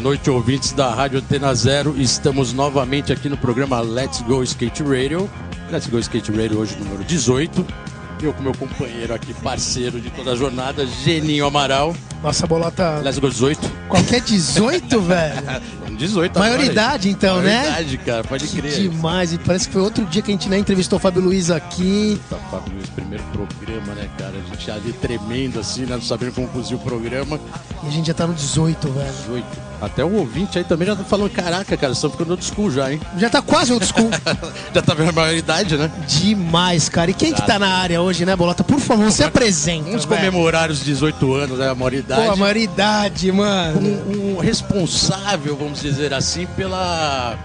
Noite, ouvintes da Rádio Antena Zero. Estamos novamente aqui no programa Let's Go Skate Radio. Let's Go Skate Radio hoje número 18. Eu com meu companheiro aqui, parceiro de toda a jornada, Geninho Amaral. Nossa, bolota. Let's Go 18. Qualquer 18, velho. 18 agora, Maioridade, então, né? Maioridade, cara, pode Que crer. demais. E parece que foi outro dia que a gente né, entrevistou o Fábio Luiz aqui. Tá, Fábio Luiz, primeiro programa, né, cara? A gente ali tremendo assim, né? Não sabendo como conduzir o programa. E a gente já tá no 18, velho. 18. Até o ouvinte aí também já tá falando, caraca, cara, estão ficando old school já, hein? Já tá quase old school. Já tá vendo a maioridade, né? demais, cara. E quem que tá na área hoje, né, Bolota? Por favor, se apresenta. Vamos velho. comemorar os 18 anos, né? A maioridade. Pô, a maioridade, mano. um, um responsável, vamos dizer assim, pela,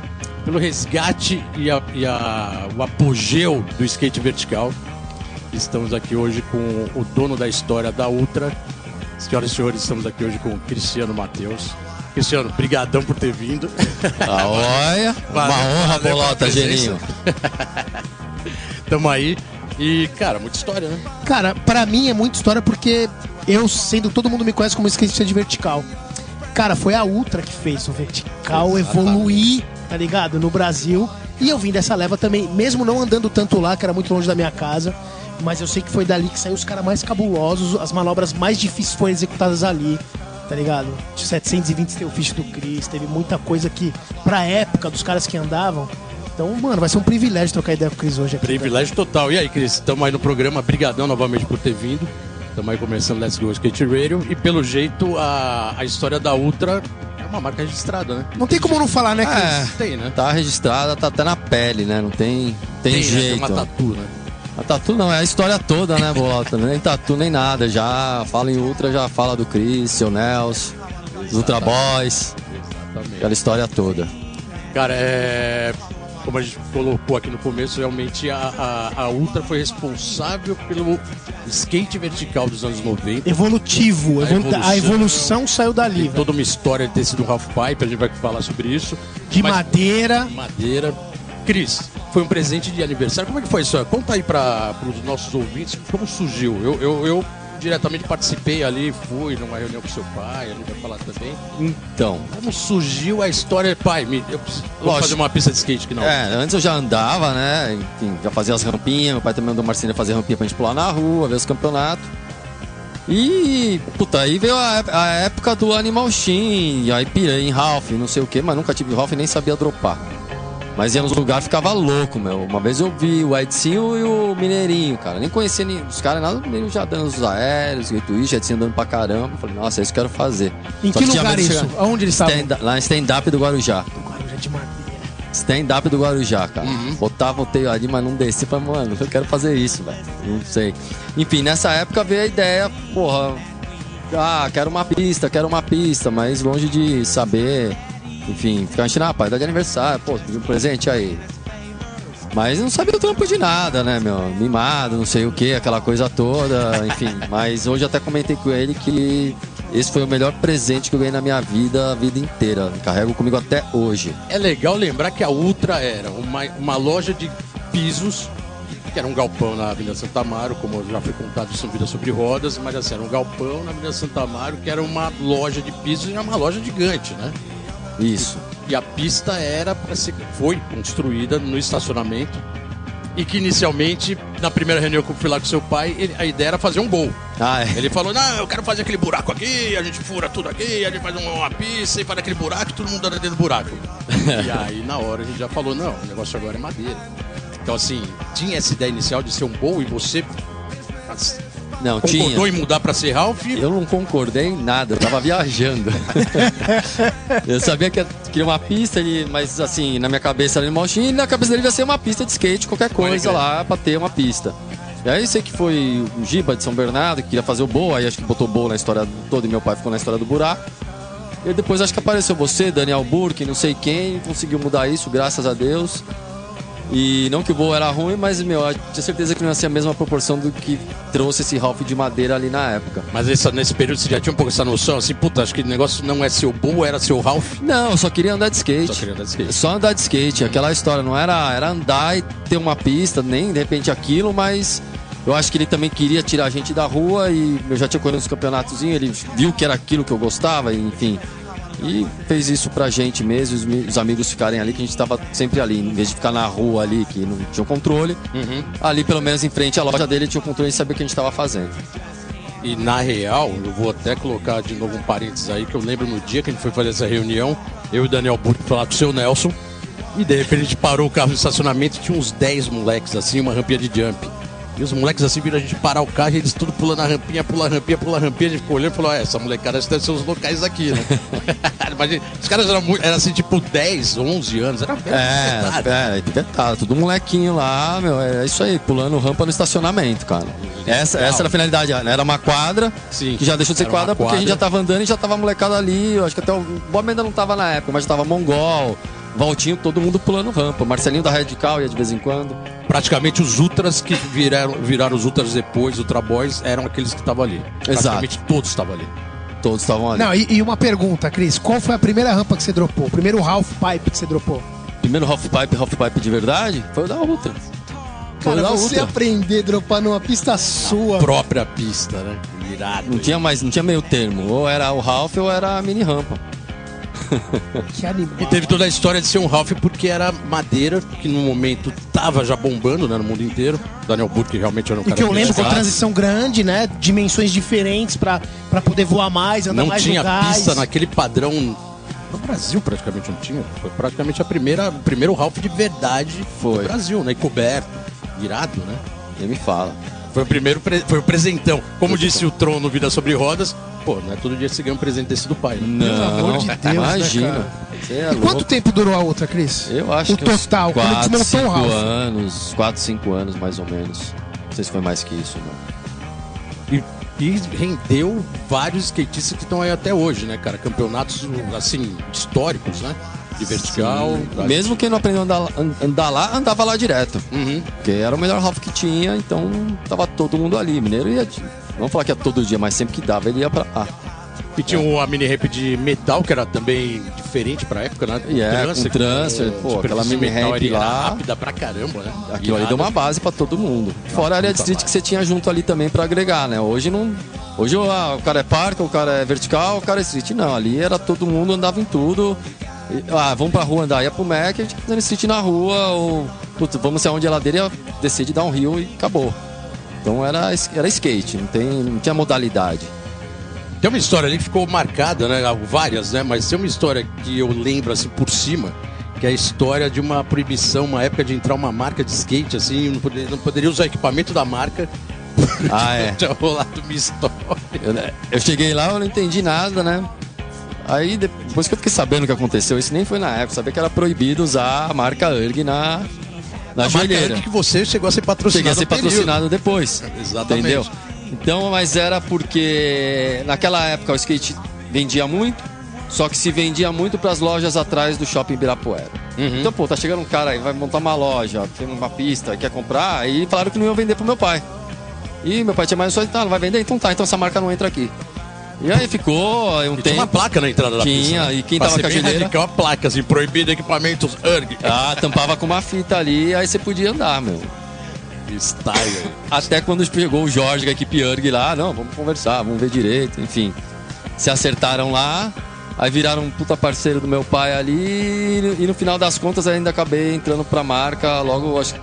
pelo resgate e, a- e a- o apogeu do skate vertical. Estamos aqui hoje com o dono da história da Ultra. Senhoras e senhores, estamos aqui hoje com o Cristiano Matheus. Cristiano, brigadão por ter vindo. Ah, olha, uma Valeu, honra, valeu pela bolota, presença. Geninho. Tamo aí. E, cara, muita história, né? Cara, pra mim é muita história porque eu, sendo todo mundo me conhece como skatista de vertical. Cara, foi a Ultra que fez o vertical evoluir, tá ligado? No Brasil. E eu vim dessa leva também, mesmo não andando tanto lá, que era muito longe da minha casa. Mas eu sei que foi dali que saiu os caras mais cabulosos, as manobras mais difíceis foram executadas ali, tá ligado? De 720 tem o fish do Chris, teve muita coisa que, pra época dos caras que andavam. Então, mano, vai ser um privilégio trocar ideia com o Chris hoje aqui. Privilégio total. E aí, Cris, estamos aí no programa. Brigadão novamente por ter vindo. Estamos aí começando Let's Go Skate Radio. E pelo jeito, a, a história da Ultra é uma marca registrada, né? Não tem como não falar, né, Chris? É, Tem, né? tá registrada, tá até na pele, né? Não tem, tem, né? Tem jeito. uma tatu, né? A tatu não, é a história toda, né, bolota? Nem tatu, nem nada. Já fala em Ultra, já fala do Chris, seu Nelson, dos Ultra Boys, Exatamente. aquela história toda. Cara, é. Como a gente colocou aqui no começo, realmente a, a, a Ultra foi responsável pelo skate vertical dos anos 90. Evolutivo. A evolu- evolução. A evolução saiu dali, toda uma história de ter sido um half pipe, a gente vai falar sobre isso. De Mas- madeira. Madeira. Cris, foi um presente de aniversário. Como é que foi isso? Conta aí para os nossos ouvintes como surgiu. Eu, eu, eu diretamente participei ali, fui numa reunião com seu pai, ele vai falar também. Então, Como surgiu a história? Pai, me, eu preciso Lógico. fazer uma pista de skate que não. é, antes eu já andava, né? Enfim, já fazia as rampinhas. Meu pai também mandou o Marcinho fazer rampinha pra gente pular na rua, ver os campeonatos. E, puta, aí veio a, a época do Animal Shin, aí pirei em Ralph, não sei o que, mas nunca tive Ralph e nem sabia dropar. Mas ia nos lugares ficava louco, meu. Uma vez eu vi o Edsinho e o Mineirinho, cara. Nem conhecia nem, os caras, nada, meio já dando os aéreos, o Twitch, Edsinho andando pra caramba. Falei, nossa, é isso que eu quero fazer. Em Só que tinha lugar isso? chegar- Aonde eles estavam? Stand- lá em stand-up do Guarujá. Guarujá de madeira. Stand-up do Guarujá, cara. Botava o teio ali, mas não descia. Falei, mano, eu quero fazer isso, velho. Não sei. Enfim, nessa época veio a ideia, porra. Ah, quero uma pista, quero uma pista, mas longe de saber. Enfim, ficar enchendo, ah, pai, dá de aniversário, pô, pediu um presente aí. Mas não sabia o trampo de nada, né, meu? Mimado, não sei o que, aquela coisa toda, enfim. Mas hoje até comentei com ele que esse foi o melhor presente que eu ganhei na minha vida, a vida inteira. Carrego comigo até hoje. É legal lembrar que a Ultra era uma, uma loja de pisos, que era um galpão na Avenida Santa Amaro, como já foi contado em Vida sobre Rodas, mas assim, era um galpão na Avenida Santa Amaro, que era uma loja de pisos e era uma loja gigante, né? Isso. E a pista era para ser foi construída no estacionamento e que inicialmente na primeira reunião que eu fui lá com seu pai, ele- a ideia era fazer um gol. Ah, é. Ele falou: "Não, eu quero fazer aquele buraco aqui, a gente fura tudo aqui, a gente faz uma, uma pista e faz aquele buraco, e todo mundo anda dentro do buraco". e aí na hora a gente já falou: "Não, o negócio agora é madeira". Então assim, tinha essa ideia inicial de ser um gol e você Não, concordou tinha. em mudar para ser Ralph? Eu não concordei em nada, eu tava viajando. eu sabia que queria uma pista, ele- mas assim, na minha cabeça era animal e na cabeça dele ia ser uma pista de skate, qualquer coisa lá pra ter uma pista. E aí sei que foi o Giba de São Bernardo que queria fazer o Boa, aí acho que botou o Boa na história toda e meu pai ficou na história do buraco. E depois acho que apareceu você, Daniel Burke, não sei quem, conseguiu mudar isso, graças a Deus. E não que o Boa era ruim, mas, meu, eu tinha certeza que não ia ser a mesma proporção do que trouxe esse Ralph de madeira ali na época. Mas essa- nesse período você já tinha um pouco essa noção, assim, puta, acho que o negócio não é seu Bull, era seu Ralph. Não, eu só queria andar de skate. Só queria andar de skate. Só andar de skate, aquela história, não era, era andar e ter uma pista, nem de repente aquilo, mas eu acho que ele também queria tirar a gente da rua e eu já tinha corrido uns campeonatos, ele viu que era aquilo que eu gostava, e, enfim. E fez isso pra gente mesmo, os, os amigos ficarem ali, que a gente tava sempre ali, em vez de ficar na rua ali, que não tinha o controle. Ali, pelo menos em frente à loja dele, tinha o controle e sabia o que a gente tava fazendo. E na real, eu vou até colocar de novo um parênteses aí, que eu lembro no dia que a gente foi fazer essa reunião, eu e o Daniel Burke falar com o seu Nelson, e de repente a gente parou o carro no estacionamento e tinha uns 10 moleques assim, uma rampinha de jump. E os moleques assim viram a gente parar o carro e eles tudo pulando a rampinha, pula a rampinha, pula a rampinha. A gente ficou olhando e falou: "Ah, essa molecada deve ser os locais aqui, né? Imagina, os caras eram, muito, eram assim, tipo 10, 11 anos, era É, pesado. é, detalhe, tudo molequinho lá, meu, é isso aí, pulando rampa no estacionamento, cara. Essa, essa era a finalidade, né? era uma quadra, Sim, que já deixou de ser uma quadra porque a gente quadra. já tava andando e já tava molecada ali, eu acho que até o Bob ainda não tava na época, mas já tava Mongol, Valtinho, todo mundo pulando rampa, Marcelinho da Radical ia de vez em quando. Praticamente os ultras que viraram, viraram os ultras depois, Ultra Boys, eram aqueles que estavam ali. Praticamente todos estavam ali. Todos estavam ali. Não, e, e uma pergunta, Cris. Qual foi a primeira rampa que você dropou? O primeiro half pipe que você dropou? Primeiro half pipe, half pipe de verdade, foi o da Ultra. Cara, da você Ultra. aprender a dropar numa pista sua. Própria pista, né? Irado. Não tinha mais, não tinha meio termo, ou era o half ou era a mini rampa. Que animal. E teve toda a história de ser um Ralph porque era madeira, que no momento tava já bombando né, no mundo inteiro. Daniel Burke realmente era um E cara que eu lembro com transição grande, né? Dimensões diferentes pra, pra poder voar mais, andar Não mais tinha no gás. pista naquele padrão. No Brasil praticamente não tinha. Foi praticamente a primeira, o primeiro Ralph de verdade Foi. do Brasil, né? E coberto. Irado, né? Nem me fala. Foi o primeiro, pre- foi o presentão. Como disse o Tron no Vida Sobre Rodas, pô, não é todo dia que você ganha um presente desse do pai, né? Pelo amor de Deus, né, imagina. Você é E quanto tempo durou a outra, Cris? Eu acho o que uns total, cinco Ralph. anos, 4, 5 anos mais ou menos. Não sei se foi mais que isso, não. E, e rendeu vários skatistas que estão aí até hoje, né, cara? Campeonatos, assim, históricos, né? De vertical. Mesmo quem não aprendeu a andar, an- andar lá, andava lá direto. Uhum. Porque era o melhor half que tinha, então tava todo mundo ali. Mineiro ia. Vamos falar que ia todo dia, mas sempre que dava, ele ia pra lá. E tinha o- a mini ramp de metal, que era também diferente pra época, né? E é, com transfer, com pô, aquela mini ramp era lá. rápida pra caramba, né? Aquilo ali Irado. deu uma base pra todo mundo. Fora a área de street que você tinha junto ali também pra agregar, né? Hoje não. Hoje ah, o cara é parque, o cara é vertical, o cara é street. Não, ali era todo mundo, andava em tudo. Ah, vamos pra rua andar, ia pro Mac, a gente fazendo street na rua, ou putz, vamos ser onde a ladeira ia descer de dar um rio e acabou. Então era, era skate, não, tem, não tinha modalidade. Tem uma história ali que ficou marcada, né? Várias, né? Mas tem uma história que eu lembro assim por cima, que é a história de uma proibição, uma época de entrar uma marca de skate, assim, não poderia, não poderia usar equipamento da marca. Ah, é. Tinha rolado uma história. Eu, eu cheguei lá, eu não entendi nada, né? Aí depois que eu fiquei sabendo o que aconteceu, isso nem foi na época, sabia que era proibido usar a marca URG na, na A joelheira. que você chegou a ser patrocinado. Cheguei a ser no período. patrocinado depois. Exatamente. Entendeu? Então, mas era porque naquela época o skate vendia muito, só que se vendia muito para as lojas atrás do shopping Ibirapuera. Uhum. Então, pô, tá chegando um cara aí, vai montar uma loja, tem uma pista, quer comprar, aí falaram que não iam vender pro meu pai. E meu pai tinha mais só, tá, não vai vender? Então tá, então essa marca não entra aqui. E aí ficou um E tinha tempo. uma placa na entrada da Tinha, pista. né? e quem Pra tava com a geleira? radical, uma placa assim, proibido equipamentos URG. Ah, tampava com uma fita ali, aí você podia andar, meu. Style. Até quando chegou o Jorge, a equipe URG lá, não, vamos conversar, vamos ver direito, enfim. Se acertaram lá, aí viraram um puta parceiro do meu pai ali, e no final das contas ainda acabei entrando pra marca, logo, acho que-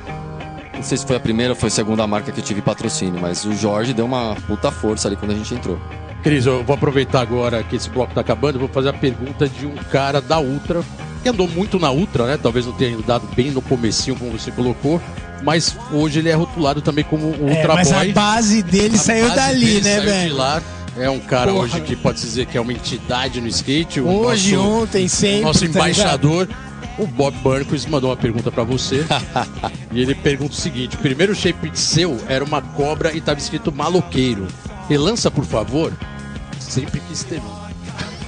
não sei se foi a primeira ou foi a segunda marca que eu tive patrocínio, mas o Jorge deu uma puta força ali quando a gente entrou. Cris, eu vou aproveitar agora que esse bloco tá acabando, vou fazer a pergunta de um cara da Ultra, que andou muito na Ultra, né? Talvez não tenha andado bem no comecinho, como você colocou, mas hoje ele é rotulado também como É, Ultra mas a Boy. base dele A saiu base dali, dele né, saiu de velho? lá. É um cara Porra. hoje que pode dizer que é uma entidade no skate. Hoje, nosso- ontem, sempre. nosso tá embaixador. O Bob Burnquist mandou uma pergunta pra você. e ele pergunta o seguinte: o primeiro shape seu era uma cobra e tava escrito maloqueiro. Relança, por favor. Sempre quis ter.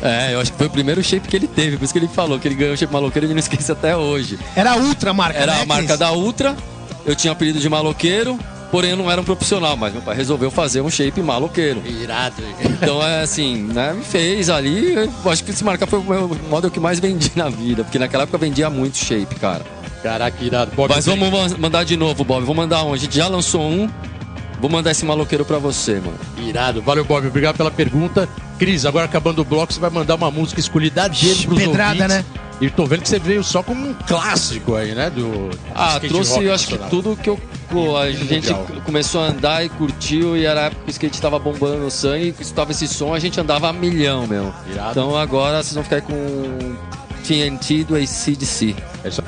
É, eu acho que foi o primeiro shape que ele teve, por isso que ele falou que ele ganhou o shape maloqueiro e não esquece até hoje. Era a Ultra a marca, Era né, a marca Cris? da Ultra, eu tinha apelido de maloqueiro, porém eu não era um profissional, mas meu pai resolveu fazer um shape maloqueiro. Irado. Então é assim, né? Me fez ali. Eu acho que esse marca foi o meu modelo que mais vendi na vida, porque naquela época eu vendia muito shape, cara. Caraca, irado. Bob, Mas vamos man- mandar de novo, Bob. Vou mandar um. A gente já lançou um. Vou mandar esse maloqueiro pra você, mano. Irado. Valeu, Bob. Obrigado pela pergunta. Cris, agora acabando o bloco, você vai mandar uma música escolhida dele pros Pedrada, ouvintes. né? E tô vendo que você veio só como um clássico aí, né? Do Ah, trouxe, rock eu acho que tudo que eu. pô, A gente Legal. começou a andar e curtiu, e era a época que o skate tava bombando no sangue, e escutava esse som, a gente andava a milhão, meu. Irado. Então agora vocês vão ficar aí com TNT do ACDC. É só-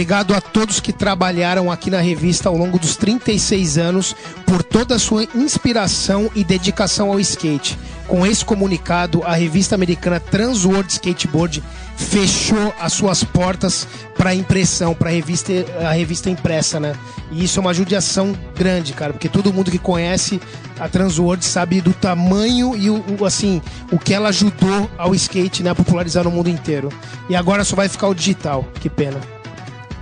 Obrigado a todos que trabalharam aqui na revista ao longo dos 36 anos por toda a sua inspiração e dedicação ao skate. Com esse comunicado, a revista americana Transworld Skateboard fechou as suas portas para impressão, para revista, a revista impressa, né? E isso é uma judiação grande, cara, porque todo mundo que conhece a Transworld sabe do tamanho e o, o, assim, o que ela ajudou ao skate, né, a popularizar no mundo inteiro. E agora só vai ficar o digital. Que pena.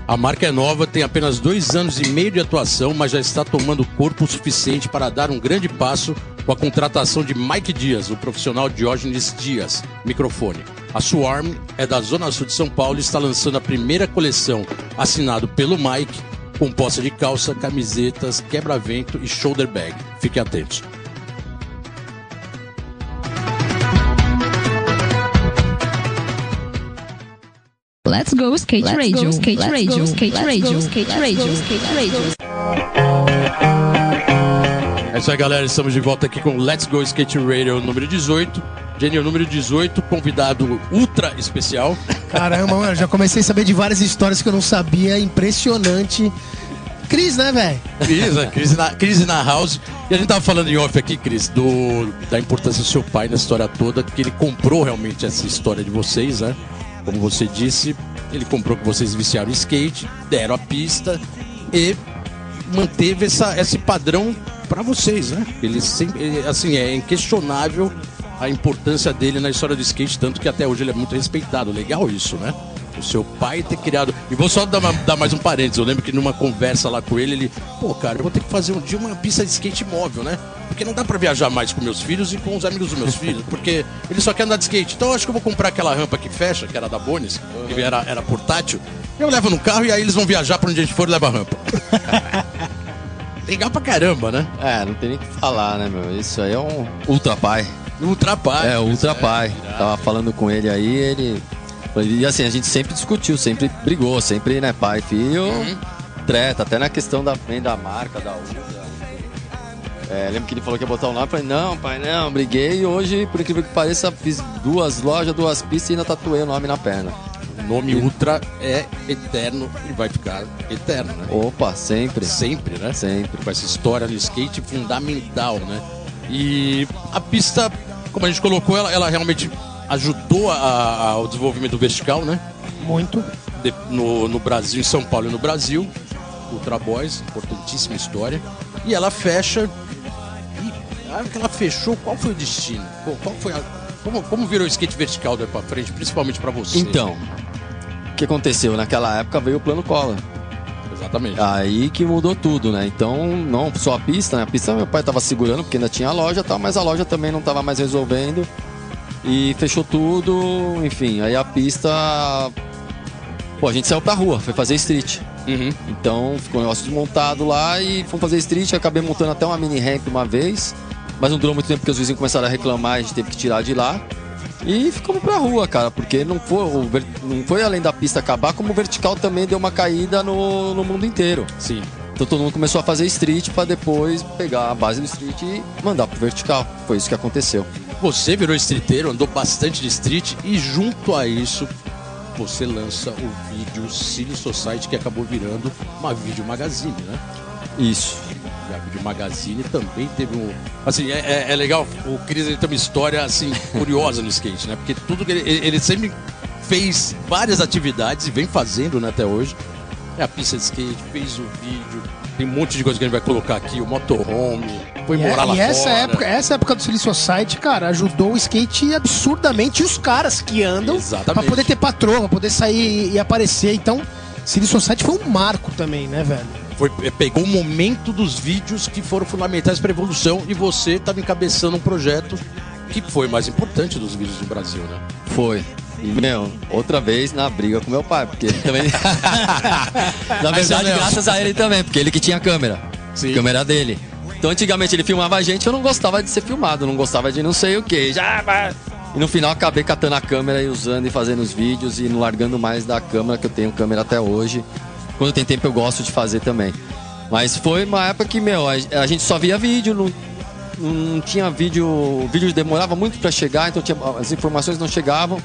A marca é nova, tem apenas dois anos e meio de atuação, mas já está tomando corpo o suficiente para dar um grande passo com a contratação de Mike Dias, o profissional Diógenes Dias, microfone. A Swarm é da Zona Sul de São Paulo e está lançando a primeira coleção assinado pelo Mike, composta de calça, camisetas, quebra-vento e shoulder bag. Fiquem atentos. Let's go skate radio. Skate radio. Skate radio. Skate radio. Skate radio. É isso aí, galera. Estamos de volta aqui com Let's Go Skate Radio número 18. Jenny, o número 18, convidado ultra especial. Caramba, mano, já comecei a saber de várias histórias que eu não sabia. Impressionante. Cris, né, velho? Cris, né? Cris na, Cris na house. E a gente tava falando em off aqui, Cris, do, da importância do seu pai na história toda, que ele comprou realmente essa história de vocês, né? Como você disse, ele comprou que vocês viciaram em skate, deram a pista e manteve essa, esse padrão para vocês, né? Ele sempre, assim, é inquestionável a importância dele na história do skate, tanto que até hoje ele é muito respeitado. Legal isso, né? O seu pai ter criado. E vou só dar, uma- dar mais um parênteses. Eu lembro que numa conversa lá com ele, ele, pô, cara, eu vou ter que fazer um dia uma pista de skate móvel, né? Porque não dá pra viajar mais com meus filhos e com os amigos dos meus filhos, porque eles só querem andar de skate. Então eu acho que eu vou comprar aquela rampa que fecha, que era da Bonis, que era, era portátil. Eu levo no carro e aí eles vão viajar pra onde a gente for e leva a rampa. Legal pra caramba, né? É, não tem nem o que falar, né, meu? Isso aí é um ultra pai. Ultra pai. É, o ultra pai. Tava falando com ele aí, ele. E assim, a gente sempre discutiu, sempre brigou, sempre, né, pai e filho, treta, até na questão da venda da marca, da Ultra. É, lembro que ele falou que ia botar o nome, eu falei, não, pai, não, briguei e hoje, por incrível que pareça, fiz duas lojas, duas pistas e ainda tatuei o nome na perna. O nome Ultra é eterno e vai ficar eterno, né? Opa, sempre. Sempre, né? Sempre. Com essa história no skate fundamental, né? E a pista, como a gente colocou, ela, ela realmente ajudou a- a- ao desenvolvimento vertical, né? Muito. De- no, no Brasil, em São Paulo e no Brasil. Ultra Boys, importantíssima história. E ela fecha. E a hora que ela fechou, qual foi o destino? Qual, qual foi a- como, como virou o skate vertical daí pra frente, principalmente pra você? Então, o que aconteceu? Naquela época veio o plano Collor. Exatamente. Aí que mudou tudo, né? Então, não só a pista, né? A pista meu pai tava segurando porque ainda tinha a loja e tal, mas a loja também não tava mais resolvendo. E fechou tudo, enfim. Aí a pista. Pô, a gente saiu pra rua, foi fazer street. Uhum. Então ficou um negócio desmontado lá e fomos fazer street. Acabei montando até uma mini ramp uma vez, mas não durou muito tempo porque os vizinhos começaram a reclamar, a gente teve que tirar de lá. E ficamos pra rua, cara, porque não foi, não foi além da pista acabar, como o vertical também deu uma caída no, no mundo inteiro. Sim. Então todo mundo começou a fazer street pra depois pegar a base do street e mandar pro vertical. Foi isso que aconteceu. Você virou streeteiro, andou bastante de street e junto a isso você lança o vídeo Cine Society, que acabou virando uma vídeo magazine, né? Isso. E a Video Magazine também teve um. Assim, é, é- é legal. O Cris ele tem uma história assim, curiosa no skate, né? Porque tudo que ele, ele ele sempre fez várias atividades e vem fazendo né, até hoje. É a pista de skate, fez o vídeo, tem um monte de coisa que a gente vai colocar aqui, o motorhome, foi E, é- morar lá e essa fora. época, essa época do Silly Society, cara, ajudou o skate absurdamente e os caras que andam Exatamente. pra poder ter patroa, pra poder sair e aparecer. Então, Silly Society foi um marco também, né, velho? Foi, é, pegou o momento dos vídeos que foram fundamentais para a evolução e você estava encabeçando um projeto que foi o mais importante dos vídeos do Brasil, né? Foi. E, meu, outra vez na briga com meu pai, porque ele também. na verdade, graças a ele também, porque ele que tinha câmera. Sim. Câmera dele. Então, antigamente ele filmava a gente, eu não gostava de ser filmado, não gostava de não sei o que. Já, vai. E no final acabei catando a câmera e usando e fazendo os vídeos e não largando mais da câmera, que eu tenho câmera até hoje. Quando tem tempo eu gosto de fazer também. Mas foi uma época que, meu, a, gente só via vídeo, não, não tinha vídeo. O vídeo demorava muito pra chegar, então tinha- as informações não chegavam.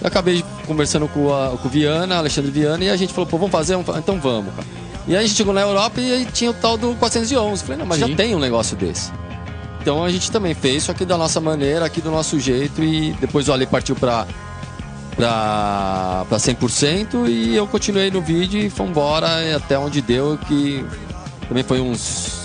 Eu acabei conversando com, a, com o Viana, Alexandre Viana, e a gente falou, pô, vamos fazer? Então vamos, cara. E aí a gente chegou na Europa e tinha o tal do 411. Falei, não, mas Sim. já tem um negócio desse. Então a gente também fez, só que da nossa maneira, aqui do nosso jeito, e depois o Ale partiu pra, pra, pra 100%, e eu continuei no vídeo e fomos embora até onde deu, que também foi uns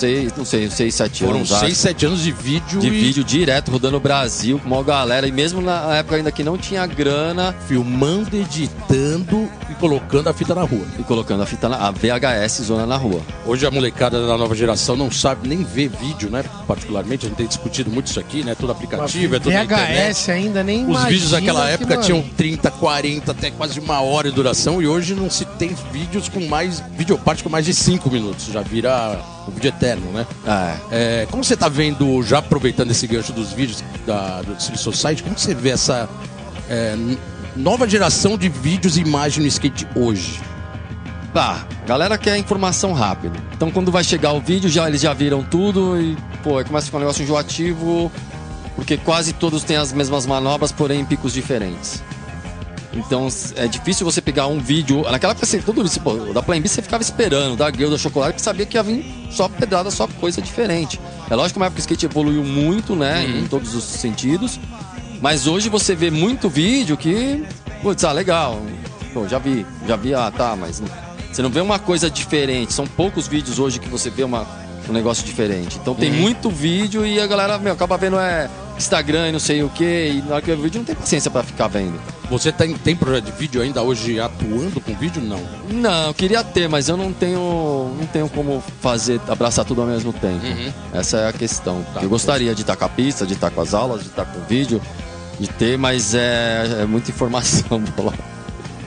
seis, não sei, seis, sete Foram anos. acho 6, 7 anos de vídeo de e vídeo direto rodando o Brasil com uma galera e mesmo na época ainda que não tinha grana filmando, editando e colocando a fita na rua. e colocando a fita na a VHS zona na rua. Hoje a molecada da nova geração não sabe nem ver vídeo, né? Particularmente, a gente tem discutido muito isso aqui, né? Tudo aplicativo, é tudo na internet. VHS ainda nem Os vídeos daquela que, época tinham 30, 40, até quase uma hora de duração e hoje não se tem vídeos com mais. Videoparte com mais de 5 minutos. Já vira um vídeo eterno, né? É. É, como você tá vendo, já aproveitando esse gancho dos vídeos da, do City Society, como você vê essa é, nova geração de vídeos e imagem no skate hoje? Tá, galera quer informação rápida. Então quando vai chegar o vídeo, já eles já viram tudo e, pô, começa a ficar um negócio enjoativo, porque quase todos têm as mesmas manobras, porém em picos diferentes. Então é difícil você pegar um vídeo. Naquela época, você, todo isso, pô, da Plan B você ficava esperando, da Guilda Chocolate, que sabia que ia vir só pedrada, só coisa diferente. É lógico que uma época o skate evoluiu muito, né, em todos os sentidos. Mas hoje você vê muito vídeo que, putz, ah, legal. Pô, já vi, já vi, ah, tá, mas você não vê uma coisa diferente. São poucos vídeos hoje que você vê uma, um negócio diferente. Então tem muito vídeo e a galera, meu, acaba vendo é Instagram e não sei o que, e na hora que o vídeo não tem paciência pra ficar vendo. Você tem, tem projeto de vídeo ainda hoje atuando com vídeo? Não. Não, eu queria ter, mas eu não tenho, não tenho como fazer, abraçar tudo ao mesmo tempo. Essa é a questão. Tá. eu gostaria de estar com a pista, de estar com as aulas, de estar com o vídeo, de ter, mas é, é muita informação. Bola.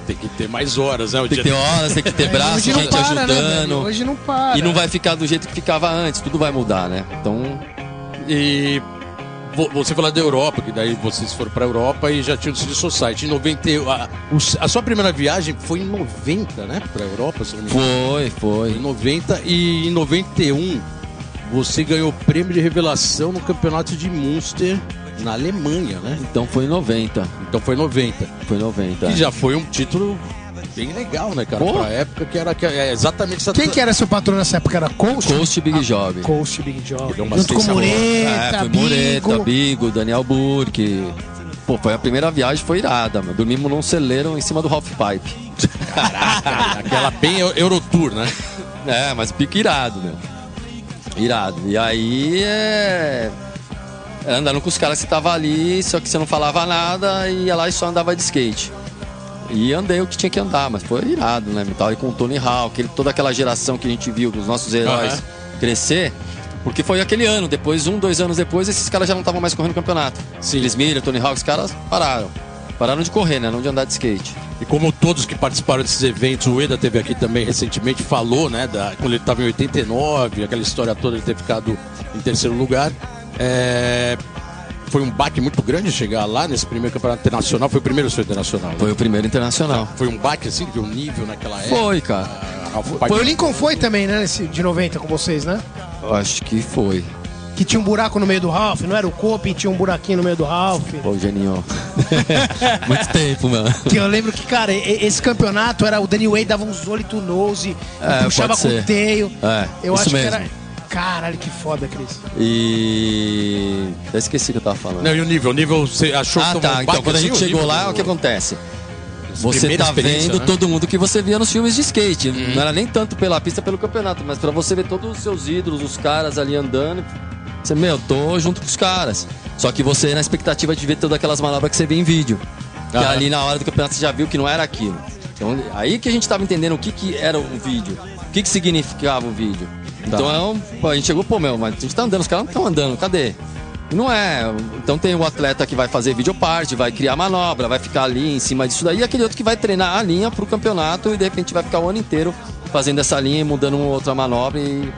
Tem que ter mais horas, né? O Tem que ter horas, tem que ter braço, gente para, né, velho? ajudando. Hoje não para. e não vai ficar do jeito que ficava antes, tudo vai mudar, né? Então, E vo- você falou da Europa, que daí vocês foram pra Europa e já tinha o City Society. Em 90, a, a sua primeira viagem foi em 90, né? Pra Europa, se não me engano. foi, Foi em foi. 90 e em 91 você ganhou o prêmio de revelação no campeonato de Munster na Alemanha, né? Então foi em 90. Então foi 90. Foi em 90. Que já foi um título bem legal, né, cara? Pô. Pra época que era que é exatamente essa Quem que era seu patrão nessa época? Era Coach? Coast Big Job. Coach Big Job. Junto com Mureta, É, foi Bigo. Mureta, Bigo, Daniel Burke. Pô, foi a primeira viagem, foi irada, mano. Dormimos num celeiro em cima do half pipe. aquela bem Eu- Eurotour, né? É, mas pique irado, meu. Irado. E aí é. Andando com os caras que tava ali, só que você não falava nada e ia lá e só andava de skate. E andei o que tinha que andar, mas foi irado, né? Aí com o Tony Hawk, ele- toda aquela geração que a gente viu dos nossos heróis Aham. crescer. Porque foi aquele ano, depois, um, dois anos depois, esses caras já não estavam mais correndo campeonato. Sim. Chris Miller, Tony Hawk, os caras pararam. Pararam de correr, né? Não de andar de skate. E como todos que participaram desses eventos, o Eda teve aqui também recentemente, falou, né, da, quando ele estava em 89, aquela história toda, ele ter ficado em terceiro lugar. É, foi um baque muito grande chegar lá nesse primeiro campeonato internacional. Foi o primeiro seu internacional, né? Foi o primeiro internacional. Foi um baque, assim, que o nível naquela época. Foi, cara. a Ralph Foi o Lincoln foi também, né? Nesse, de 90 com vocês, né? Eu acho que foi. Que tinha um buraco no meio do Ralph, não era o Cope tinha um buraquinho no meio do Ralph. Pô, geninho. Muito tempo, mano. Que eu lembro que, cara, esse campeonato era o Danny Way dava uns olho to nose, É, puxava com o teio. É, eu isso acho mesmo. que era. Caralho, que foda, Cris. E. Eu esqueci o que eu tava falando. Não, e o nível? O nível você achou Ah, que tá. tomou Então, quando a gente chegou nível lá, do- o que acontece? Você Primeira tá vendo né? todo mundo que você via nos filmes de skate. Uhum. Não era nem tanto pela pista, pelo campeonato, mas pra você ver todos os seus ídolos, os caras ali andando. Você, meu, tô junto com os caras. Só que você na expectativa de ver todas aquelas manobras que você vê em vídeo. Que Aham. ali na hora do campeonato você já viu que não era aquilo. Então, aí que a gente tava entendendo o que, que era o vídeo. O que, que significava o vídeo. Tá. Então, pô, a gente chegou, pô, meu, mas a gente tá andando, os caras não estão andando, cadê? Não é. Então tem o atleta que vai fazer videoparte, vai criar manobra, vai ficar ali em cima disso daí, e aquele outro que vai treinar a linha pro campeonato e de repente vai ficar o ano inteiro fazendo essa linha e mudando uma outra manobra e,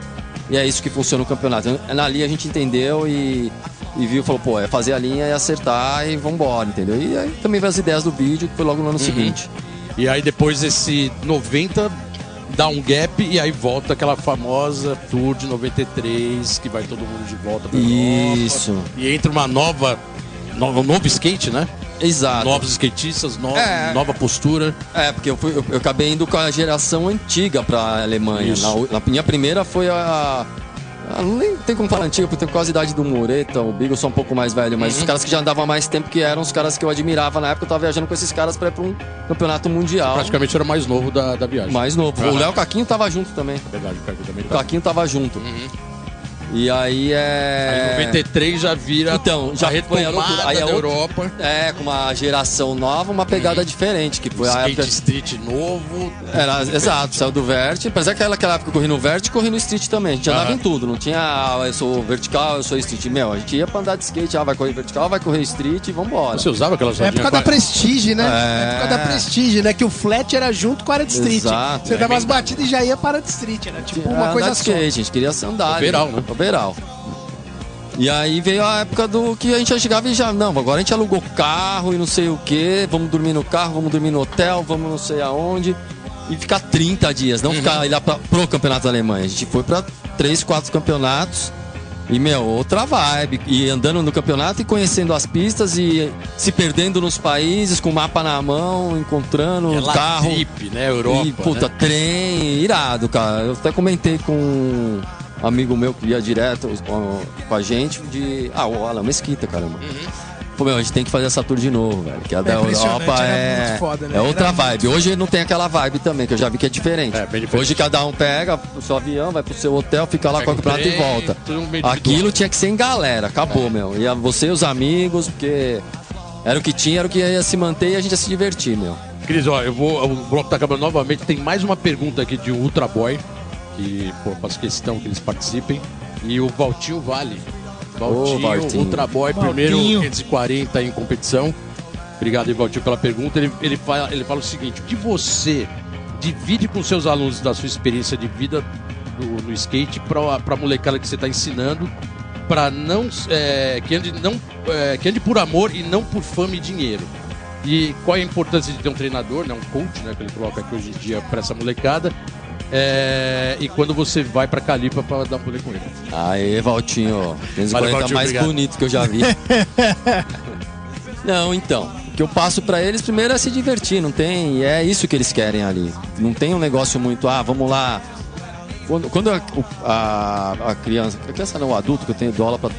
e é isso que funciona o campeonato. Na linha a gente entendeu e, e viu, falou, pô, é fazer a linha e acertar e vambora, entendeu? E aí também veio as ideias do vídeo, que foi logo no ano seguinte. E aí depois esse 90 dá um gap e aí volta aquela famosa Tour de 93 que vai todo mundo de volta pra Isso. Europa. E entra uma nova. no- Um novo skate, né? Exato. Novos skatistas, no- É. nova postura. É, porque eu, fui, eu, eu acabei indo com a geração antiga pra Alemanha. Na, na minha primeira foi a. a- não nem tem como falar antiga, porque tem quase a idade do Mureta, o Beagle sou um pouco mais velho, mas os caras que já andavam há mais tempo, que eram os caras que eu admirava na época, eu tava viajando com esses caras pra ir pra um campeonato mundial. Praticamente era o mais novo da, da viagem. Mais novo. Aham. O Léo Caquinho tava junto também. É verdade, o Caio também O tá. Caquinho tava junto. E aí Aí é. 93 já vira Então, já a foi a loucura. Aí da é Europa. É, com uma geração nova, uma pegada diferente, que foi a Skate época. Street novo. Era, exato, saiu do Vert. Apesar que aquela época eu corri no Vert, corri no Street também. A gente andava Aham. em tudo. Não tinha, ah, eu sou vertical, eu sou Street. Meu, a gente ia pra andar de skate, ah, vai correr vertical, vai correr Street e vambora. Você usava aquelas É época rodinhas da a- Prestige, né? É. Época da Prestige, né? Que o flat era junto com a área de street. Exato. Você dava umas batidas e já ia para a de street. Era tipo uma coisa skate, a gente queria andar. Overall, ali, né? Overall. E aí veio a época do que a gente já chegava e já, não, agora a gente alugou carro e não sei o que, vamos dormir no carro, vamos dormir no hotel, vamos não sei aonde. E ficar 30 dias, não ficar ir lá pra, pro campeonato da Alemanha. A gente foi pra 3, 4 campeonatos. E, meu, outra vibe. E andando no campeonato e conhecendo as pistas e se perdendo nos países, com o mapa na mão, encontrando o carro. trip, né? Europa. E, puta, né? trem, irado, cara. Eu até comentei com amigo meu que ia direto com a gente de. Ah, o Alan Mesquita, caramba. Pô, meu, a gente tem que fazer essa tour de novo, velho. Que a da impressionante, Europa era é. muito foda, né? É outra Era vibe. Hoje não tem aquela vibe também, que eu já vi que é diferente. É, diferente. Hoje cada um pega o seu avião, vai pro seu hotel, fica lá Pega com o campeonato o e volta. Aquilo tinha que ser em galera, acabou, meu. Ia você e os amigos, porque era o que tinha, era o que ia se manter e a gente ia se divertir, meu. Cris, ó, eu vou. O bloco tá acabando novamente. Tem mais uma pergunta aqui de um Ultra Boy. Que, pô, faço questão que eles participem. E o Valtinho Vale. Valtinho, Boy, Valtinho. primeiro 540 em competição. Obrigado aí, Valtinho, pela pergunta. Ele, ele, fala, ele fala o seguinte: o que você divide com seus alunos da sua experiência de vida no, no skate pra, pra molecada que você tá ensinando? Pra não. é, que, ande, não é, que ande por amor e não por fama e dinheiro. E qual é a importância de ter um treinador, né, um coach, né, que ele coloca aqui hoje em dia para essa molecada? É, e quando você vai para Calipa para dar rolê com ele. Aê, Valtinho. 540 Valeu, Valtinho, mais obrigado. bonito que eu já vi. não, então. O que eu passo pra eles primeiro é se divertir, não tem. É isso que eles querem ali. Não tem um negócio muito, ah, vamos lá. Quando, quando a, a, a criança, a criança não, o adulto, que eu tenho dólar pra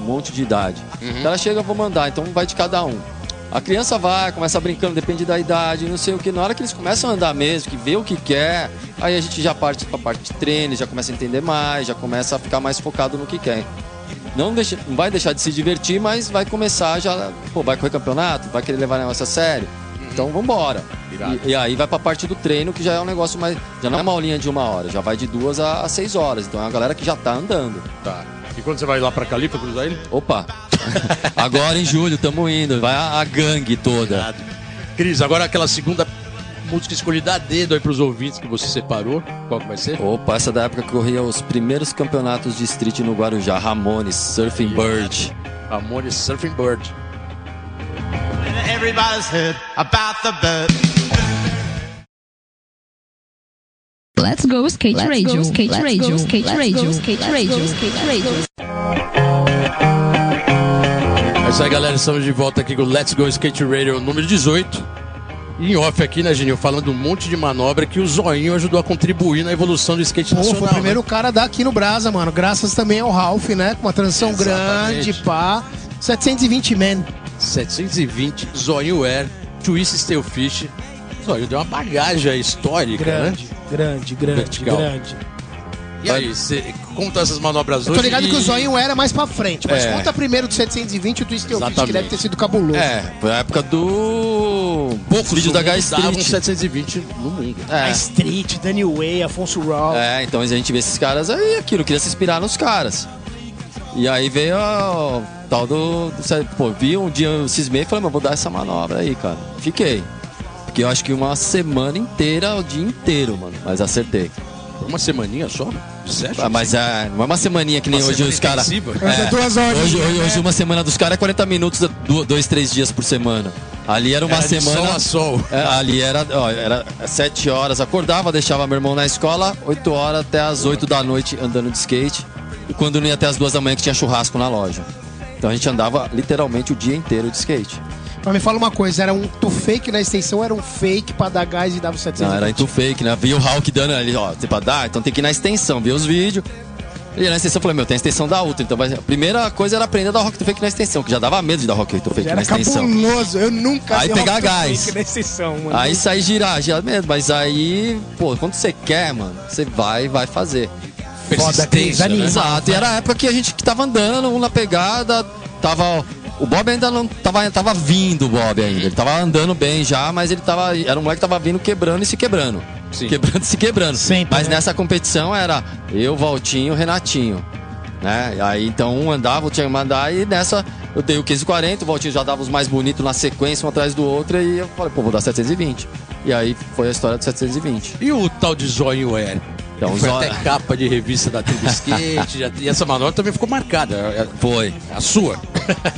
um monte de idade. Uhum. Ela chega, vou mandar, então vai de cada um. A criança vai, começa brincando, depende da idade, não sei o que. Na hora que eles começam a andar mesmo, que vê o que quer, aí a gente já parte pra parte de treino, já começa a entender mais, já começa a ficar mais focado no que quer. Não, deixa, não vai deixar de se divertir, mas vai começar já. Pô, vai correr campeonato, vai querer levar o negócio a sério. Então vambora. Irado. E, e aí vai pra parte do treino, que já é um negócio mais. Já não é uma aulinha de uma hora, já vai de duas a, a seis horas. Então é uma galera que já tá andando. Tá. E quando você vai lá para Calipa cruzar ele? Opa! Agora em julho, tamo indo. Vai a, a gangue toda. Cris, agora aquela segunda música escolhida a dedo aí pros ouvintes que você separou. Qual que vai ser? Opa, essa é da época que corria os primeiros campeonatos de street no Guarujá, Ramones, Surfing Bird. Ramones Surfing Bird. Everybody's heard about the bird. Let's go skate radio, skate radio, skate radio, skate radio, skate radio. Isso aí, galera. Estamos de volta aqui com o Let's Go Skate Radio número 18. E em off aqui, né, Genil? Falando um monte de manobra que o Zoinho ajudou a contribuir na evolução do skate Pô, nacional. foi o primeiro né? cara daqui no Brasa, mano. Graças também ao Ralph, né? Com uma transição Exatamente. grande, pá. 720 man. 720, Zoinho Air, Twist Steelfish. Zoinho deu uma bagagem histórica, Grande, né? grande, grande, Vertical. grande. E aí, você conta essas manobras Eu hoje? tô ligado e- que o Zoinho era mais pra frente, mas É. conta primeiro do 720 e o Twist Fish, que deve ter sido cabuloso. É, foi a época do. Poucos vídeo do da Street. 720 no mundo. A É. Street, Danny Way, Afonso Raw. É, então a gente vê esses caras aí, aquilo, queria se inspirar nos caras. E aí veio o tal do. do pô, vi um dia, eu cismei e falei, mas vou dar essa manobra aí, cara. Fiquei. Porque eu acho que uma semana inteira, o dia inteiro, mano. Mas acertei. Uma semaninha só? De sete? Ah, mas é, não é uma semaninha que nem Uma hoje os caras. Mas é duas horas. Hoje, hoje, hoje uma semana dos caras é 40 minutos, dois, três dias por semana. Ali era uma Era semana. sol a sol. É, ali era, ó, era sete horas, acordava, deixava meu irmão na escola, 8 horas até as 8 da noite andando de skate. E quando não ia até as duas da manhã que tinha churrasco na loja. Então a gente andava literalmente o dia inteiro de skate. Mas me fala uma coisa, era um tu fake na extensão, era um fake pra dar gás e dava o 720? Não, era into fake, né? Via o Hulk dando ali, ó, você pra dar, então tem que ir na extensão, ver os vídeos. E na extensão eu falei, meu, tem a extensão da Ultra, então a primeira coisa era aprender a dar Rock to Fake na extensão, que já dava medo de dar Rock to Fake Era na extensão. cabuloso, eu nunca Aí pegar gás. fake na extensão, mano. Aí sair girar, girar mesmo, mas aí, pô, quando você quer, mano, você vai vai fazer. Foda, Persistência, né? Exato, e era a época que a gente que tava andando, um na pegada, tava. O Bob ainda não tava, tava vindo, o Bob ainda. Ele tava andando bem já, mas ele tava. Era um moleque que tava vindo quebrando e se quebrando. Sim. Quebrando e se quebrando. Sempre, mas né? nessa competição era eu, Valtinho, Renatinho. Né? E aí então um andava, eu tinha que mandar, e nessa eu dei o 1540, o Valtinho já dava os mais bonitos na sequência, um atrás do outro, e eu falei, pô, vou dar 720. E aí foi a história do 720. E o tal de Zoinho Air? Então, foi até capa de revista da Tribo Skate. já- e essa manobra também ficou marcada. É é Foi, a sua.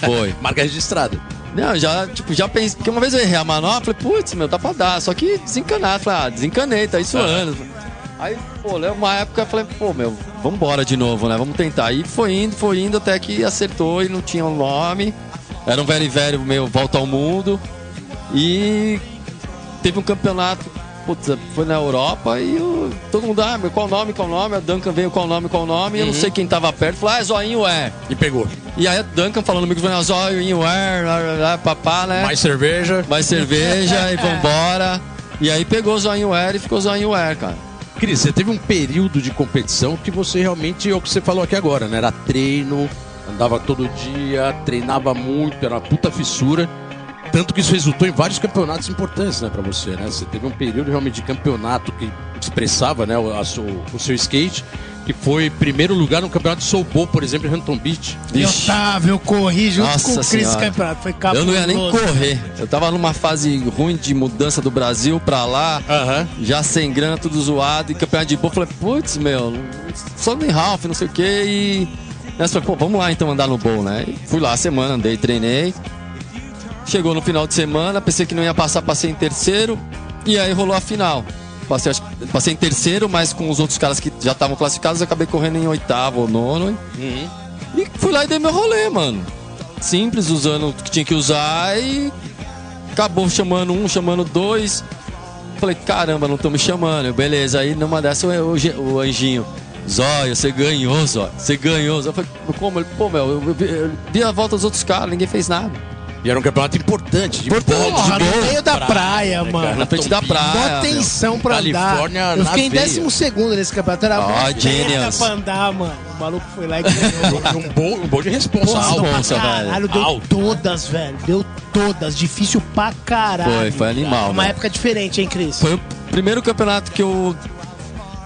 foi. Marca registrada. Não, já, tipo, já pensei. Porque uma vez eu errei a manobra, falei, putz, meu, dá pra dar. Só que desencanar. Falei, ah, desencanei, tá isso anos. Aí, pô, uma época eu falei, pô, meu, vambora de novo, né? Vamos tentar. Aí foi indo, foi indo até que acertou e não tinha um nome. Era um velho velho meu, volta ao mundo. E teve um campeonato, putz, foi na Europa e o- todo mundo, ah, meu, qual o nome, qual o nome? A Duncan veio, qual o nome, qual o nome? E eu não sei quem tava perto. Falei, ah, é zoinho, é. E pegou. E aí a Duncan falando comigo, falando, zoinho, é, lá, lá, lá, papá, né? Mais cerveja. mais cerveja e vambora. E aí pegou o Zoinho Air e ficou Zoinho Air, cara. Cris, você teve um período de competição que você realmente, é o que você falou aqui agora, né? Era treino, andava todo dia, treinava muito, era uma puta fissura. Tanto que isso resultou em vários campeonatos importantes, né, pra você, né? Você teve um período realmente de campeonato que expressava, né, o, a su- o seu skate, que foi primeiro lugar no campeonato de Soulball, por exemplo, em Hampton Beach. Eu Vixe, tava, eu corri junto Nossa com o Cris. Campeonato. Foi eu cabuloso. não ia nem correr. Eu tava numa fase ruim de mudança do Brasil pra lá, já sem grana, tudo zoado, e campeonato de boa. Falei, putz, meu, só nem Ralph, não sei o quê. E nessa falei, pô, vamos lá então andar no bowl, né? E fui lá a semana, andei, treinei. Chegou no final de semana, pensei que não ia passar, passei em terceiro. E aí rolou a final. Passei, passei em terceiro, mas com os outros caras que já estavam classificados, acabei correndo em oitavo ou nono. E fui lá e dei meu rolê, mano. Simples, usando o que tinha que usar e acabou chamando um, chamando dois. Falei, caramba, não estão me chamando. Eu, Beleza, aí numa dessa o, o, o anjinho. Zóio, você ganhou, Zóio. Você ganhou. Zóio. Eu falei, como? Ele, pô, meu, eu, vi- eu vi a volta dos outros caras, ninguém fez nada. E era um campeonato importante, de bola, Porra, de no bola, meio da praia, né, mano. cara? Na frente da praia. Mó atenção pra Califórnia andar. Eu fiquei em décimo segundo nesse campeonato. Era treta genius. pra andar, mano. O maluco foi lá e ganhou. Um bom, um bom de responsa. Porra, responsa, caralho, velho. deu Alto. todas, velho. Deu todas. Difícil pra caralho. Foi, foi animal, Uma velho. época diferente, hein, Cris? Foi o primeiro campeonato que eu.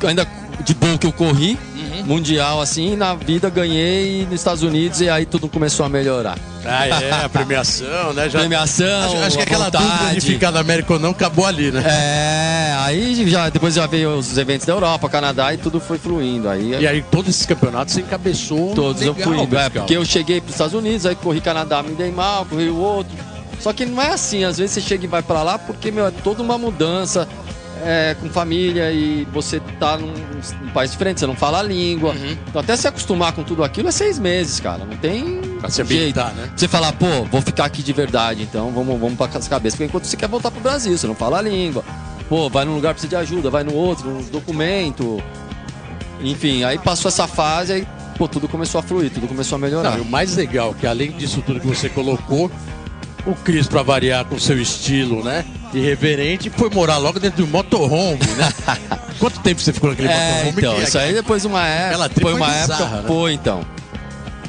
que eu ainda de bom que eu corri, mundial assim, na vida ganhei nos Estados Unidos e aí tudo começou a melhorar. Ah, é, a premiação, né? Já, Premiação, acho, acho que aquela dúvida de ficar na América ou não acabou ali, né? É, aí já depois já veio os eventos da Europa, Canadá e tudo foi fluindo. Aí E aí, todos esses campeonatos você encabeçou. todos eu legal, fui indo. É, porque eu cheguei para os Estados Unidos, aí corri Canadá, me dei mal, corri o outro. Só que não é assim, às vezes você chega e vai para lá porque, meu, é toda uma mudança. É, com família e você tá num, num país diferente, você não fala a língua. Uhum. Então até se acostumar com tudo aquilo é seis meses, cara. Não tem Pra se jeito. né? Você falar, pô, vou ficar aqui de verdade, então vamos, vamos pra as cabeças. Porque enquanto você quer voltar pro Brasil, você não fala a língua. Pô, vai num lugar, precisa de ajuda, vai no outro, no documento. Enfim, aí passou essa fase, aí, pô, tudo começou a fluir, tudo começou a melhorar. Não, e o mais legal, que além disso tudo que você colocou, o Cris, pra variar com seu estilo, né? Irreverente, foi morar logo dentro do motorhome, né? Quanto tempo você ficou naquele É, motorhome? então, que- isso aí depois de uma época. Foi uma foi época. bizarra, né? Foi então.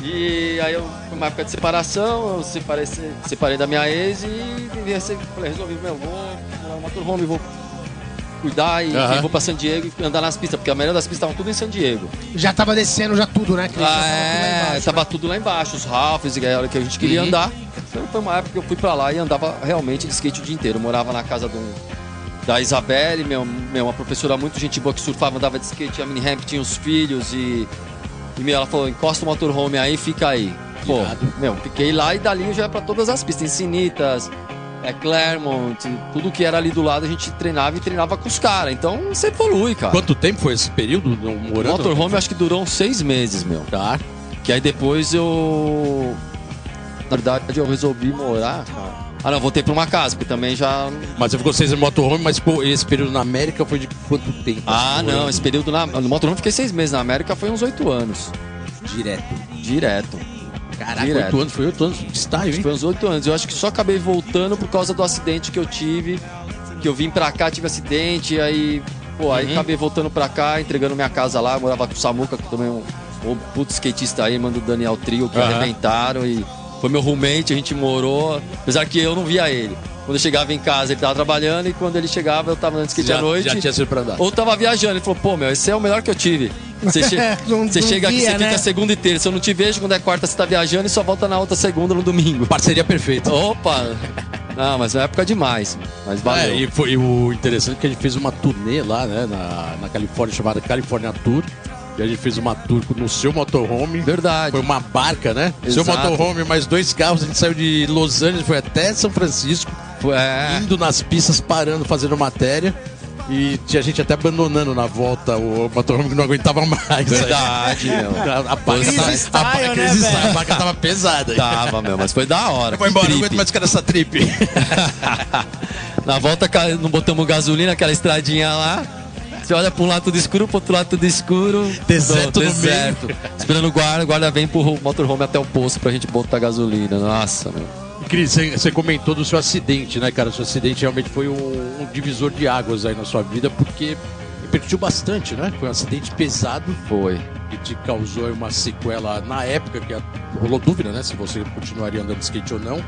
E aí eu, foi uma época de separação, eu separei, se- separei da minha ex e rece- falei, resolvi, meu, vou morar no motorhome, vou cuidar e vou pra San Diego e andar nas pistas, porque a maioria das pistas estavam tudo em San Diego. Já tava descendo já tudo, né, Cris? Ah, tava tudo lá é, embaixo, tava né? tudo lá embaixo, os Ralphs, e a hora que a gente queria Uhum. andar. Então foi uma época que eu fui pra lá e andava realmente de skate o dia inteiro. Eu morava na casa de um- da Isabelle, meu, meu, uma professora muito gente boa que surfava, andava de skate, a mini ramp tinha os filhos e, e meu, ela falou, encosta o motorhome aí, fica aí. Pô, Irado. meu, fiquei lá e dali eu já ia pra todas as pistas, Encinitas, é, Claremont, tudo que era ali do lado a gente treinava e treinava com os caras. Então você evolui, cara. Quanto tempo foi esse período O morando? motorhome eu acho que durou uns seis meses, meu. Tá. Que aí depois eu. Na verdade, eu resolvi morar. cara. Ah, não, voltei pra uma casa, porque também já. Mas você ficou seis no motorhome, mas pô, esse período na América foi de quanto tempo? Ah, não, esse período na... no motorhome eu fiquei seis meses. Na América foi uns oito anos. Direto. Direto. Caraca, oito anos, foi oito anos de estágio, hein? Foi uns oito anos. Eu acho que só acabei voltando por causa do acidente que eu tive. Que eu vim pra cá, tive acidente, aí. Pô, aí Uhum. acabei voltando pra cá, entregando minha casa lá. Morava com o Samuca, que também é um, um puto skatista aí, mano do Daniel Trio, que Aham. arrebentaram. E foi meu roommate, a gente morou. Apesar que eu não via ele. Quando eu chegava em casa, ele tava trabalhando, e quando ele chegava, eu tava andando de skate já, à noite. já tinha sido pra andar. Ou tava viajando. Ele falou, pô, meu, esse é o melhor que eu tive. Você, che- Não- você não chega aqui, via, você né? fica segunda e terça. Eu não te vejo quando é quarta, você tá viajando e só volta na outra segunda no domingo. Parceria perfeita. Opa! Não, mas na época demais. Mas valeu. É, e, foi, e o interessante é que a gente fez uma turnê lá, né, na, na Califórnia, chamada California Tour. E a gente fez uma tour no seu motorhome. Verdade. Foi uma barca, né? Seu Exato. motorhome, mais dois carros. A gente saiu de Los Angeles, foi até São Francisco, é, indo nas pistas, parando, fazendo matéria. E tinha gente até abandonando na volta o motorhome que não aguentava mais. verdade, meu. A, a, barca Crazy tava- a, style, a, né, style, a tava pesada. Tava, meu, mas foi da hora. Foi embora, não trip. aguento mais ficar nessa trip. Na volta não botamos gasolina, aquela estradinha lá. Você olha pra um lado tudo escuro, pro outro lado tudo escuro. Deserto no deserto. Esperando o guarda, o guarda vem pro motorhome até o posto pra gente botar gasolina. Nossa, meu. Cris, você comentou do seu acidente, né, cara? O seu acidente realmente foi um, um divisor de águas aí na sua vida, porque repercutiu bastante, né? Foi um acidente pesado Foi. que te causou aí uma sequela na época, que a- rolou dúvida, né? Se você continuaria andando de skate ou não.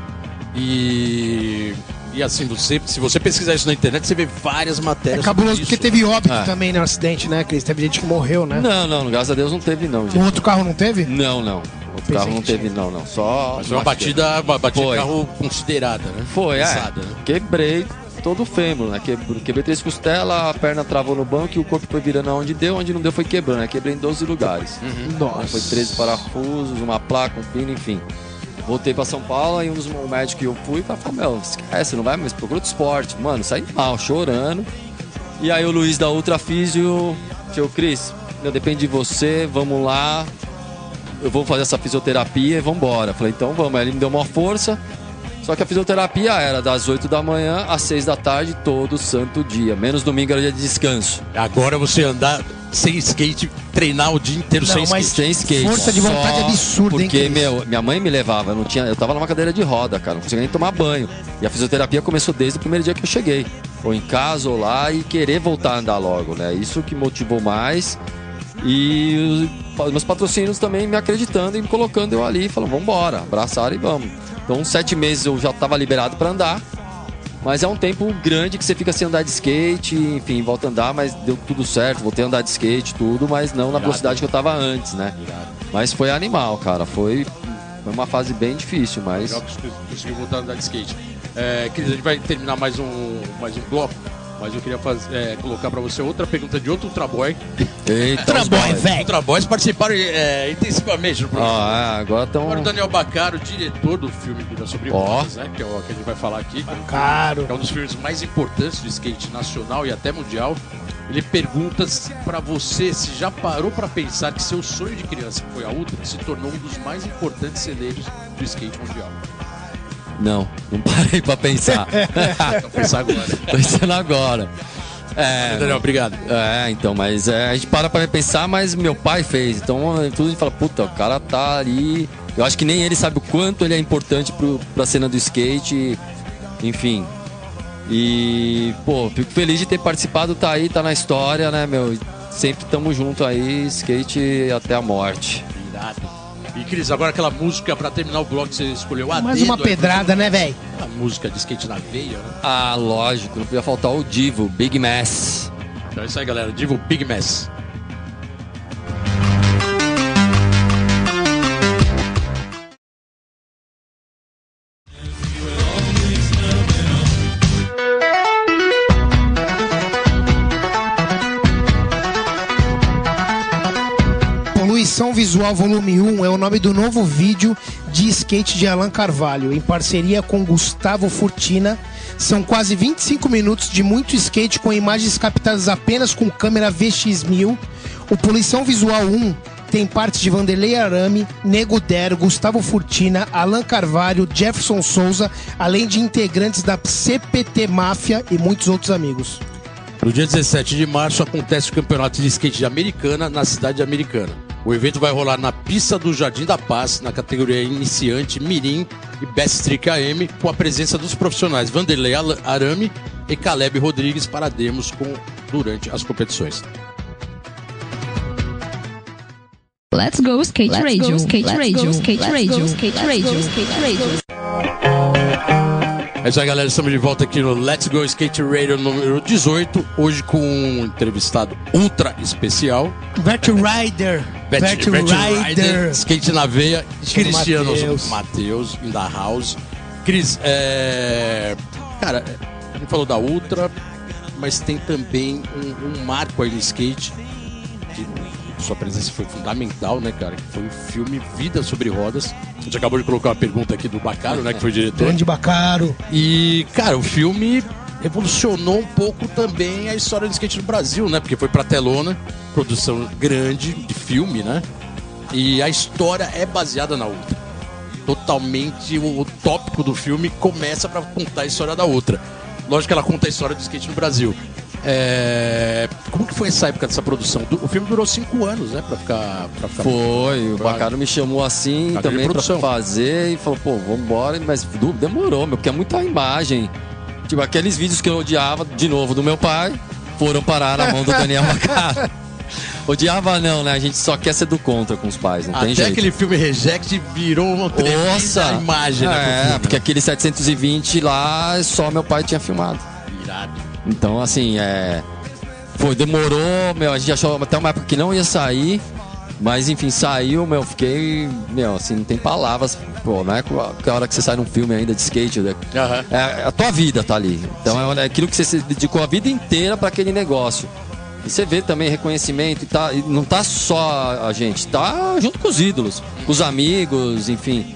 E, e assim, você, se você pesquisar isso na internet, você vê várias É matérias. cabuloso sobre porque teve óbito É. também no acidente, né, Cris? Teve gente que morreu, né? Não, não, graças a Deus não teve, não, O gente. outro carro não teve? Não, não. O carro não teve, não, não. Só. Mas foi uma batida, uma batida Foi. de carro considerada, né? Foi, é. Pesada, né? Quebrei todo o fêmur, né? Quebrei, quebrei três costelas, a perna travou no banco e o corpo foi virando aonde deu, onde não deu foi quebrando, né? Quebrei em 12 lugares. Então, Nossa. Foi 13 parafusos, uma placa, um pino, enfim. Voltei pra São Paulo e um dos o médico que eu fui falou, meu, esquece, não vai mais, procura outro esporte. Mano, saí mal, chorando. E aí o Luiz da Ultra Físio, tio Cris, meu, depende de você, vamos lá. Eu vou fazer essa fisioterapia e vambora. Falei, então vamos. Aí ele me deu uma força. Só que a fisioterapia era das 8 da manhã às 6 da tarde, todo santo dia. Menos domingo era dia de descanso. Agora você andar sem skate, treinar o dia inteiro Não, sem mas skate. Sem skate. Força de vontade Só absurda, hein, Porque, meu, minha mãe me levava, eu não tinha, eu tava numa cadeira de roda, cara, não conseguia nem tomar banho. E a fisioterapia começou desde o primeiro dia que eu cheguei. Ou em casa ou lá e querer voltar a andar logo, né? Isso que motivou mais. E meus patrocínios também me acreditando e me colocando eu ali, falando, vambora, abraçaram e vamos. Então, sete meses eu já tava liberado para andar. Mas é um tempo grande que você fica sem andar de skate, enfim, volta a andar, mas deu tudo certo, voltei a andar de skate, tudo, mas não na velocidade que eu tava antes, né? Mas foi animal, cara, foi, foi uma fase bem difícil, mas... Legal que você conseguiu voltar a andar de skate. É, Cris, a gente vai terminar mais um, mais um bloco, mas eu queria fazer, é, colocar pra você outra pergunta de outro Ultraboy. Eita, os Traboy, boys. velho. Ultraboys participaram é, intensivamente do programa. Ah, é, agora estão... Agora o Daniel Bacaro, diretor do filme Vida sobre. Rodas, né? Que é o que a gente vai falar aqui. Caro. É um dos filmes mais importantes do skate nacional e até mundial. Ele pergunta se- pra você se já parou pra pensar que seu sonho de criança, que foi a Ultra, se tornou um dos mais importantes celeiros do skate mundial. Não, não parei pra pensar. Então pensar agora. Pensando agora. É, Daniel, obrigado. É, então, mas é, a gente para pra pensar, mas meu pai fez. Então, é, tudo a gente fala, puta, o cara tá ali. Eu acho que nem ele sabe o quanto ele é importante pro, pra cena do skate. Enfim. E, pô, fico feliz de ter participado, tá aí, tá na história, né, meu? Sempre tamo junto aí, skate até a morte. Irado. E Cris, agora aquela música pra terminar o bloco que você escolheu a Mais dedo, uma é pedrada, né, velho? A música de skate na veia, né? Ah, lógico, não podia faltar o Divo, Big Mass. Então é isso aí, galera. Divo Big Mess. Poluição Visual Volume 1 é o nome do novo vídeo de skate de Alan Carvalho, em parceria com Gustavo Furtina. São quase 25 minutos de muito skate com imagens captadas apenas com câmera VX1000. O Poluição Visual 1 tem partes de Vanderlei Arame, Nego Der, Gustavo Furtina, Alan Carvalho, Jefferson Souza, além de integrantes da CPT Máfia e muitos outros amigos. No dia 17 de março acontece o campeonato de skate de Americana na cidade de Americana. O evento vai rolar na pista do Jardim da Paz, na categoria iniciante, Mirim e Best Trick AM, com a presença dos profissionais Vanderlei Arame e Caleb Rodrigues para demos com, durante as competições. Let's go skate radio, skate radio, skate radio, skate radio, skate radio. É isso aí, galera. Estamos de volta aqui no Let's Go Skate Radio número 18. Hoje com um entrevistado ultra especial. Vert Rider. Vert Bet Rider. Skate na veia, Cristiano. Matheus, the house. Cris, é... Cara, a gente falou da Ultra, mas tem também um, um marco aí no skate, que sua presença foi fundamental, né, cara? Foi o filme Vida sobre Rodas. A gente acabou de colocar uma pergunta aqui do Bacaro, né, que foi o diretor. Grande Bacaro. E, cara, o filme revolucionou um pouco também a história do skate no Brasil, né? Porque foi pra telona, produção grande de filme, né? E a história é baseada na outra. Totalmente o, tópico do filme começa pra contar a história da outra. Lógico que ela conta a história do skate no Brasil. É, Como que foi essa época dessa produção? Du- O filme durou cinco anos, né? Pra ficar. Pra ficar... Foi, o Bacaro me chamou assim também pra fazer e falou, pô, vambora, mas demorou, meu, porque é muita imagem. Tipo, aqueles vídeos que eu odiava, de novo, do meu pai, foram parar na mão do Daniel Bacaro. Odiava não, né? A gente só quer ser do contra com os pais, não tem Até jeito. aquele filme Reject virou uma tremenda Nossa! imagem, né? É, filme, porque né? aquele 720 lá, só meu pai tinha filmado. Irado. Então, assim, é. Foi, demorou, meu, a gente achou até uma época que não ia sair. Mas enfim, saiu, meu, fiquei. Meu, assim, não tem palavras. Pô, não é a hora que você sai num filme ainda de skate. né? Aham. É, a tua vida tá ali. Então é aquilo que você se dedicou a vida inteira para aquele negócio. E você vê também reconhecimento e, tá, e não tá só a gente, tá junto com os ídolos, com os amigos, enfim.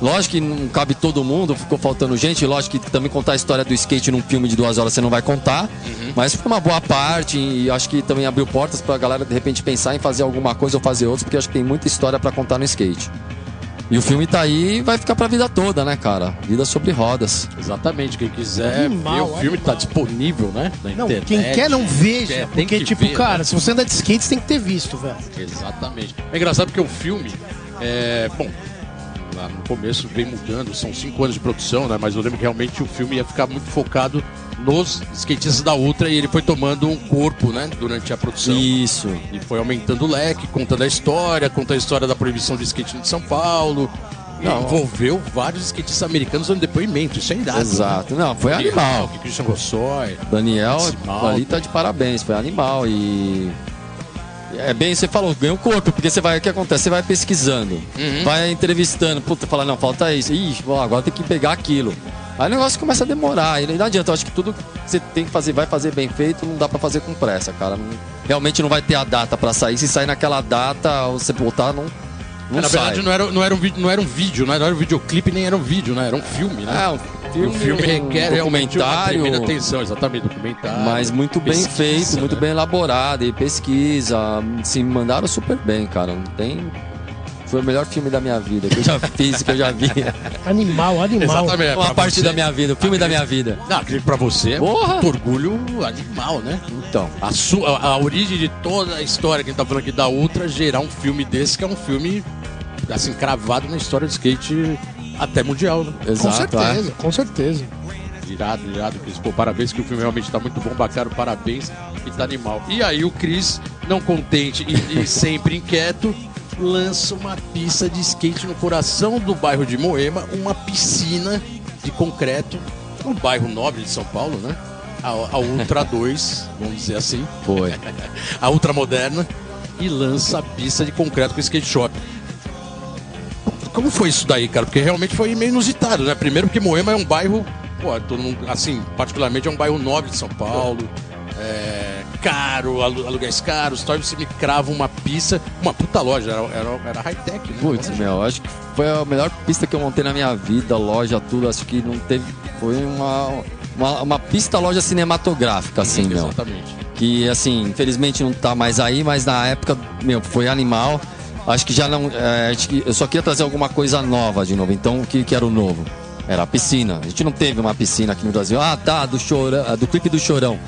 Lógico que não cabe todo mundo, ficou faltando gente. Lógico que também contar a história do skate num filme de duas horas você não vai contar. Mas foi uma boa parte e acho que também abriu portas pra galera de repente pensar em fazer alguma coisa ou fazer outra, porque acho que tem muita história pra contar no skate. E o filme tá aí e vai ficar pra vida toda, né, cara? Vida sobre rodas. Exatamente, quem quiser Animal, ver o filme animal. tá disponível, né? Na Não, internet. quem quer não veja. Quer, tem porque, que tipo, ver, cara, né? se você anda de skate, você tem que ter visto, velho. Exatamente. É engraçado porque o filme, é, bom, lá no começo vem mudando, são cinco anos de produção, né? Mas eu lembro que realmente o filme ia ficar muito focado nos skatistas da Ultra e ele foi tomando um corpo, né? Durante a produção. Isso. E foi aumentando o leque, contando a história, contando a história da proibição do skate de São Paulo. Não. envolveu vários skatistas americanos dando depoimento. Isso é irado. né? Exato. Não, foi animal. Que Christian Gossoy. Daniel ali tá de parabéns, foi animal e. É bem, você falou, ganha o corpo, porque você vai, o que acontece? Você vai pesquisando, Uhum. vai entrevistando, puta, fala, não, falta isso, ih, ó, agora tem que pegar aquilo. Aí o negócio começa a demorar, e não adianta, eu acho que tudo que você tem que fazer, vai fazer bem feito, não dá pra fazer com pressa, cara. Não- realmente não vai ter a data pra sair, se sair naquela data, você voltar, não, Não Na verdade, sai. não era, não, era um, vídeo- não era um vídeo, né? não era um videoclipe, nem era um vídeo, né? Era um filme, né? É, um filme, o filme requer um uma documentário, tremenda atenção, exatamente, documentário. mas muito bem pesquisa, feito, muito né? bem elaborado, e pesquisa, se mandaram super bem, cara. Não tem. Foi o melhor filme da minha vida que eu já fiz, que eu já vi. Animal, animal. Exatamente. Uma pra parte você- da minha vida, o filme da minha vida. Não, acredito pra você é Porra! um orgulho animal, né? Então, A, sua, a, a origem de toda a história que a gente tá falando aqui da Ultra gerar um filme desse, que é um filme, assim, cravado na história do skate até mundial, né? Com exato. é. certeza, com certeza. Irado, irado, Cris. Pô, parabéns que o filme realmente tá muito bom, bacana, parabéns e tá animal. E aí o Cris, não contente e, e sempre inquieto, lança uma pista de skate no coração do bairro de Moema, uma piscina de concreto, no bairro nobre de São Paulo, né? A, a Ultra 2, vamos dizer assim, Foi. a Ultra Moderna, e lança a pista de concreto com skate shop. Como foi isso daí, cara? Porque realmente foi meio inusitado, né? Primeiro porque Moema é um bairro, pô, todo mundo, assim, particularmente é um bairro nobre de São Paulo, é, caro, alu- aluguéis caros, tal, e você me crava uma pista, uma puta loja, era, era, era high-tech, né? Putz, meu, acho que foi a melhor pista que eu montei na minha vida, loja, tudo. Acho que não teve. Foi uma, uma, uma pista loja cinematográfica, assim, meu. Exatamente. Que, assim, infelizmente não tá mais aí, mas na época, meu, foi animal. Acho que já não. é, acho que eu só queria trazer alguma coisa nova de novo. Então, o que, que era o novo? Era a piscina. A gente não teve uma piscina aqui no Brasil. Ah, tá, do, chorão, do clipe do Chorão.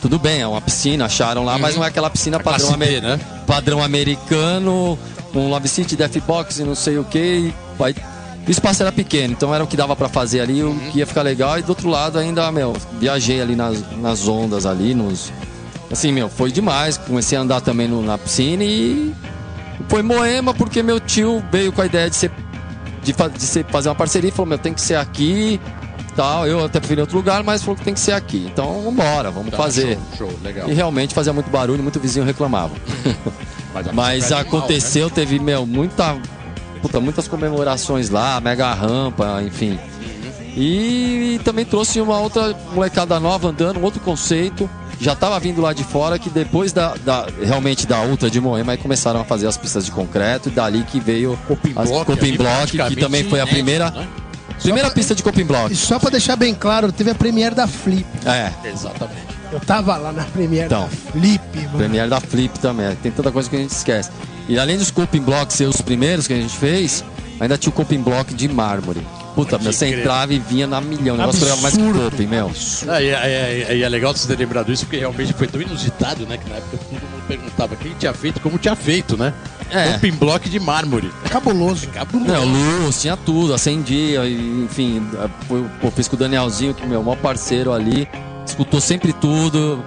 Tudo bem, é uma piscina, acharam lá, mas não é aquela piscina padrão, classe B, amer- né? padrão americano, um Love City, Death Box e não sei o que. Aí, o espaço era pequeno, então era o que dava pra fazer ali, o que ia ficar legal. E do outro lado ainda, meu, viajei ali nas, nas ondas ali, nos. Assim, meu, foi demais. Comecei a andar também no- na piscina e foi Moema porque meu tio veio com a ideia de ser de, de fazer uma parceria e falou, meu, tem que ser aqui, tal. Eu até preferi outro lugar, mas falou que tem que ser aqui. Então, vambora, vamos Tá, fazer. Show, show, legal. E realmente fazia muito barulho, muito vizinho reclamava. Mas pista é aconteceu, teve, meu, muita. Puta, muitas comemorações lá, mega rampa, enfim. E, também trouxe uma outra molecada nova andando, um outro conceito. Já tava vindo lá de fora que depois da, da- realmente da Ultra de Moema aí começaram a fazer as pistas de concreto e dali que veio Coping as Block, que também foi a primeira né? Primeira pista de Coping Block. E só pra deixar bem claro, teve a premiere da Flip. É, Exatamente. Eu tava lá na premiere Então. da Flip, mano. Premiere da Flip também. Tem tanta coisa que a gente esquece. E além dos coping blocks ser os primeiros que a gente fez, ainda tinha o coping block de mármore. Puta, meu, você entrava e vinha na milhão. O negócio pegava mais que coping, meu. Ah, e, é, é- e é legal você ter lembrado isso, porque realmente foi tão inusitado, né? Que na época todo mundo perguntava quem tinha feito, como tinha feito, né? É. Um block de mármore. Cabuloso. Não, luz, tinha tudo, acendia, enfim, pô, fiz com o Danielzinho, que é meu maior parceiro ali, escutou sempre tudo.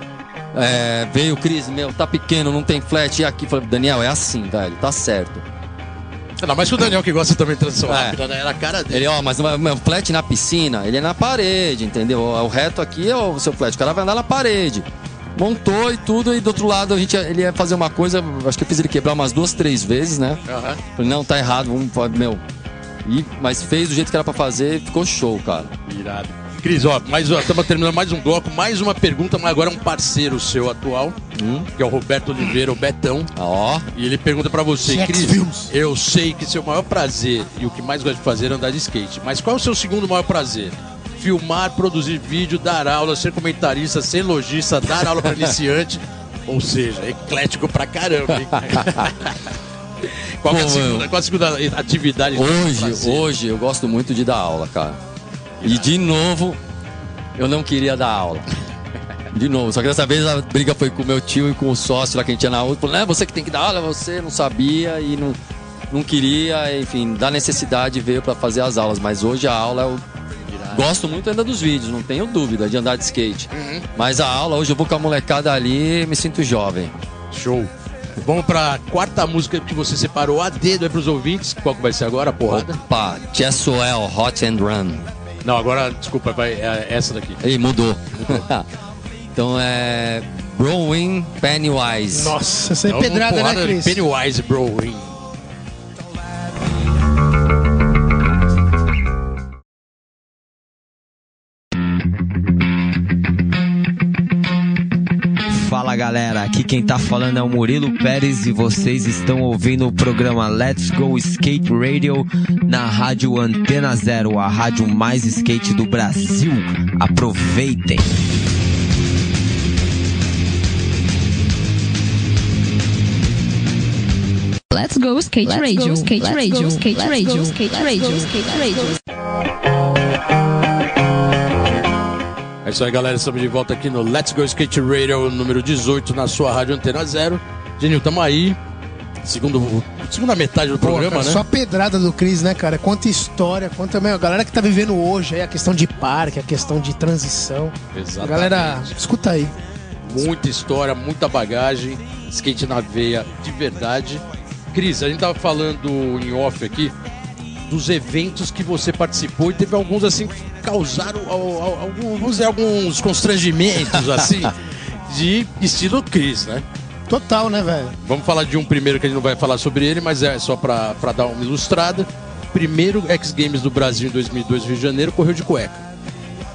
É, veio o Cris, meu, tá pequeno, não tem flat, e aqui, falei, Daniel, é assim, velho, tá certo. Ainda mais que o Daniel que gosta também de transição É. rápida, né? Era a cara dele. Ele, ó, mas o meu flat na piscina, ele é na parede, entendeu? O reto aqui é o seu flat, o cara vai andar na parede. Montou e tudo, e do outro lado a gente, ele ia fazer uma coisa, acho que eu fiz ele quebrar umas duas, três vezes, né? Aham. Falei, não, tá errado, vamos, meu. E, mas fez do jeito que era pra fazer, ficou show, cara. Irado. Cris, ó, mais, ó, estamos terminando mais um bloco, mais uma pergunta, mas agora é um parceiro seu atual, Hum. que é o Roberto Oliveira, o Betão. Ó, E ele pergunta pra você, Chex Cris, Films. eu sei que seu maior prazer e o que mais gosta de fazer é andar de skate, mas qual é o seu segundo maior prazer? Filmar, produzir vídeo, dar aula, ser comentarista, ser lojista, dar aula pra iniciante, ou seja, eclético pra caramba, hein? qual, que é a segunda, qual a segunda atividade? hoje, hoje eu gosto muito de dar aula, cara. E de novo, eu não queria dar aula. De novo, só que dessa vez a briga foi com o meu tio e com o sócio lá que a gente tinha na outra. Falou, não é você que tem que dar aula, você não sabia e não, não queria, enfim, da necessidade veio pra fazer as aulas. Mas hoje a aula eu gosto muito ainda dos vídeos, não tenho dúvida de andar de skate. Mas a aula, hoje eu vou com a molecada ali e me sinto jovem. Show. Vamos pra quarta música que você separou a dedo aí pros ouvintes. Qual que vai ser agora, a porrada? Opa, Cheswell, Hot and Run. Não, agora, desculpa, vai, é essa daqui. Ei, mudou. então é. Browin Pennywise. Nossa, essa é pedrada, né, Cris? Pennywise, bro. Aqui quem tá falando é o Murilo Pérez e vocês estão ouvindo o programa Let's Go Skate Radio na rádio Antena Zero, a rádio mais skate do Brasil. Aproveitem! Let's go skate radio, skate radio, skate radio, skate radio, skate radio. Isso aí, galera. Estamos de volta aqui no Let's Go Skate Radio número 18 na sua rádio Antena Zero. Genil, tamo aí. Segundo, segunda metade do Pô, programa, cara, né? Só a pedrada do Cris, né, cara? Quanta história, quanta meu, a galera que tá vivendo hoje aí, a questão de parque, a questão de transição. Exatamente. Galera, escuta aí. Muita história, muita bagagem. Skate na veia de verdade. Cris, a gente tava falando em off aqui dos eventos que você participou e teve alguns assim que causaram al- al- alguns, alguns constrangimentos assim de estilo Cris, né? Total, né, velho? Vamos falar de um primeiro que a gente não vai falar sobre ele, mas é só pra dar uma ilustrada. Primeiro X Games do Brasil em 2002, Rio de Janeiro, correu de cueca.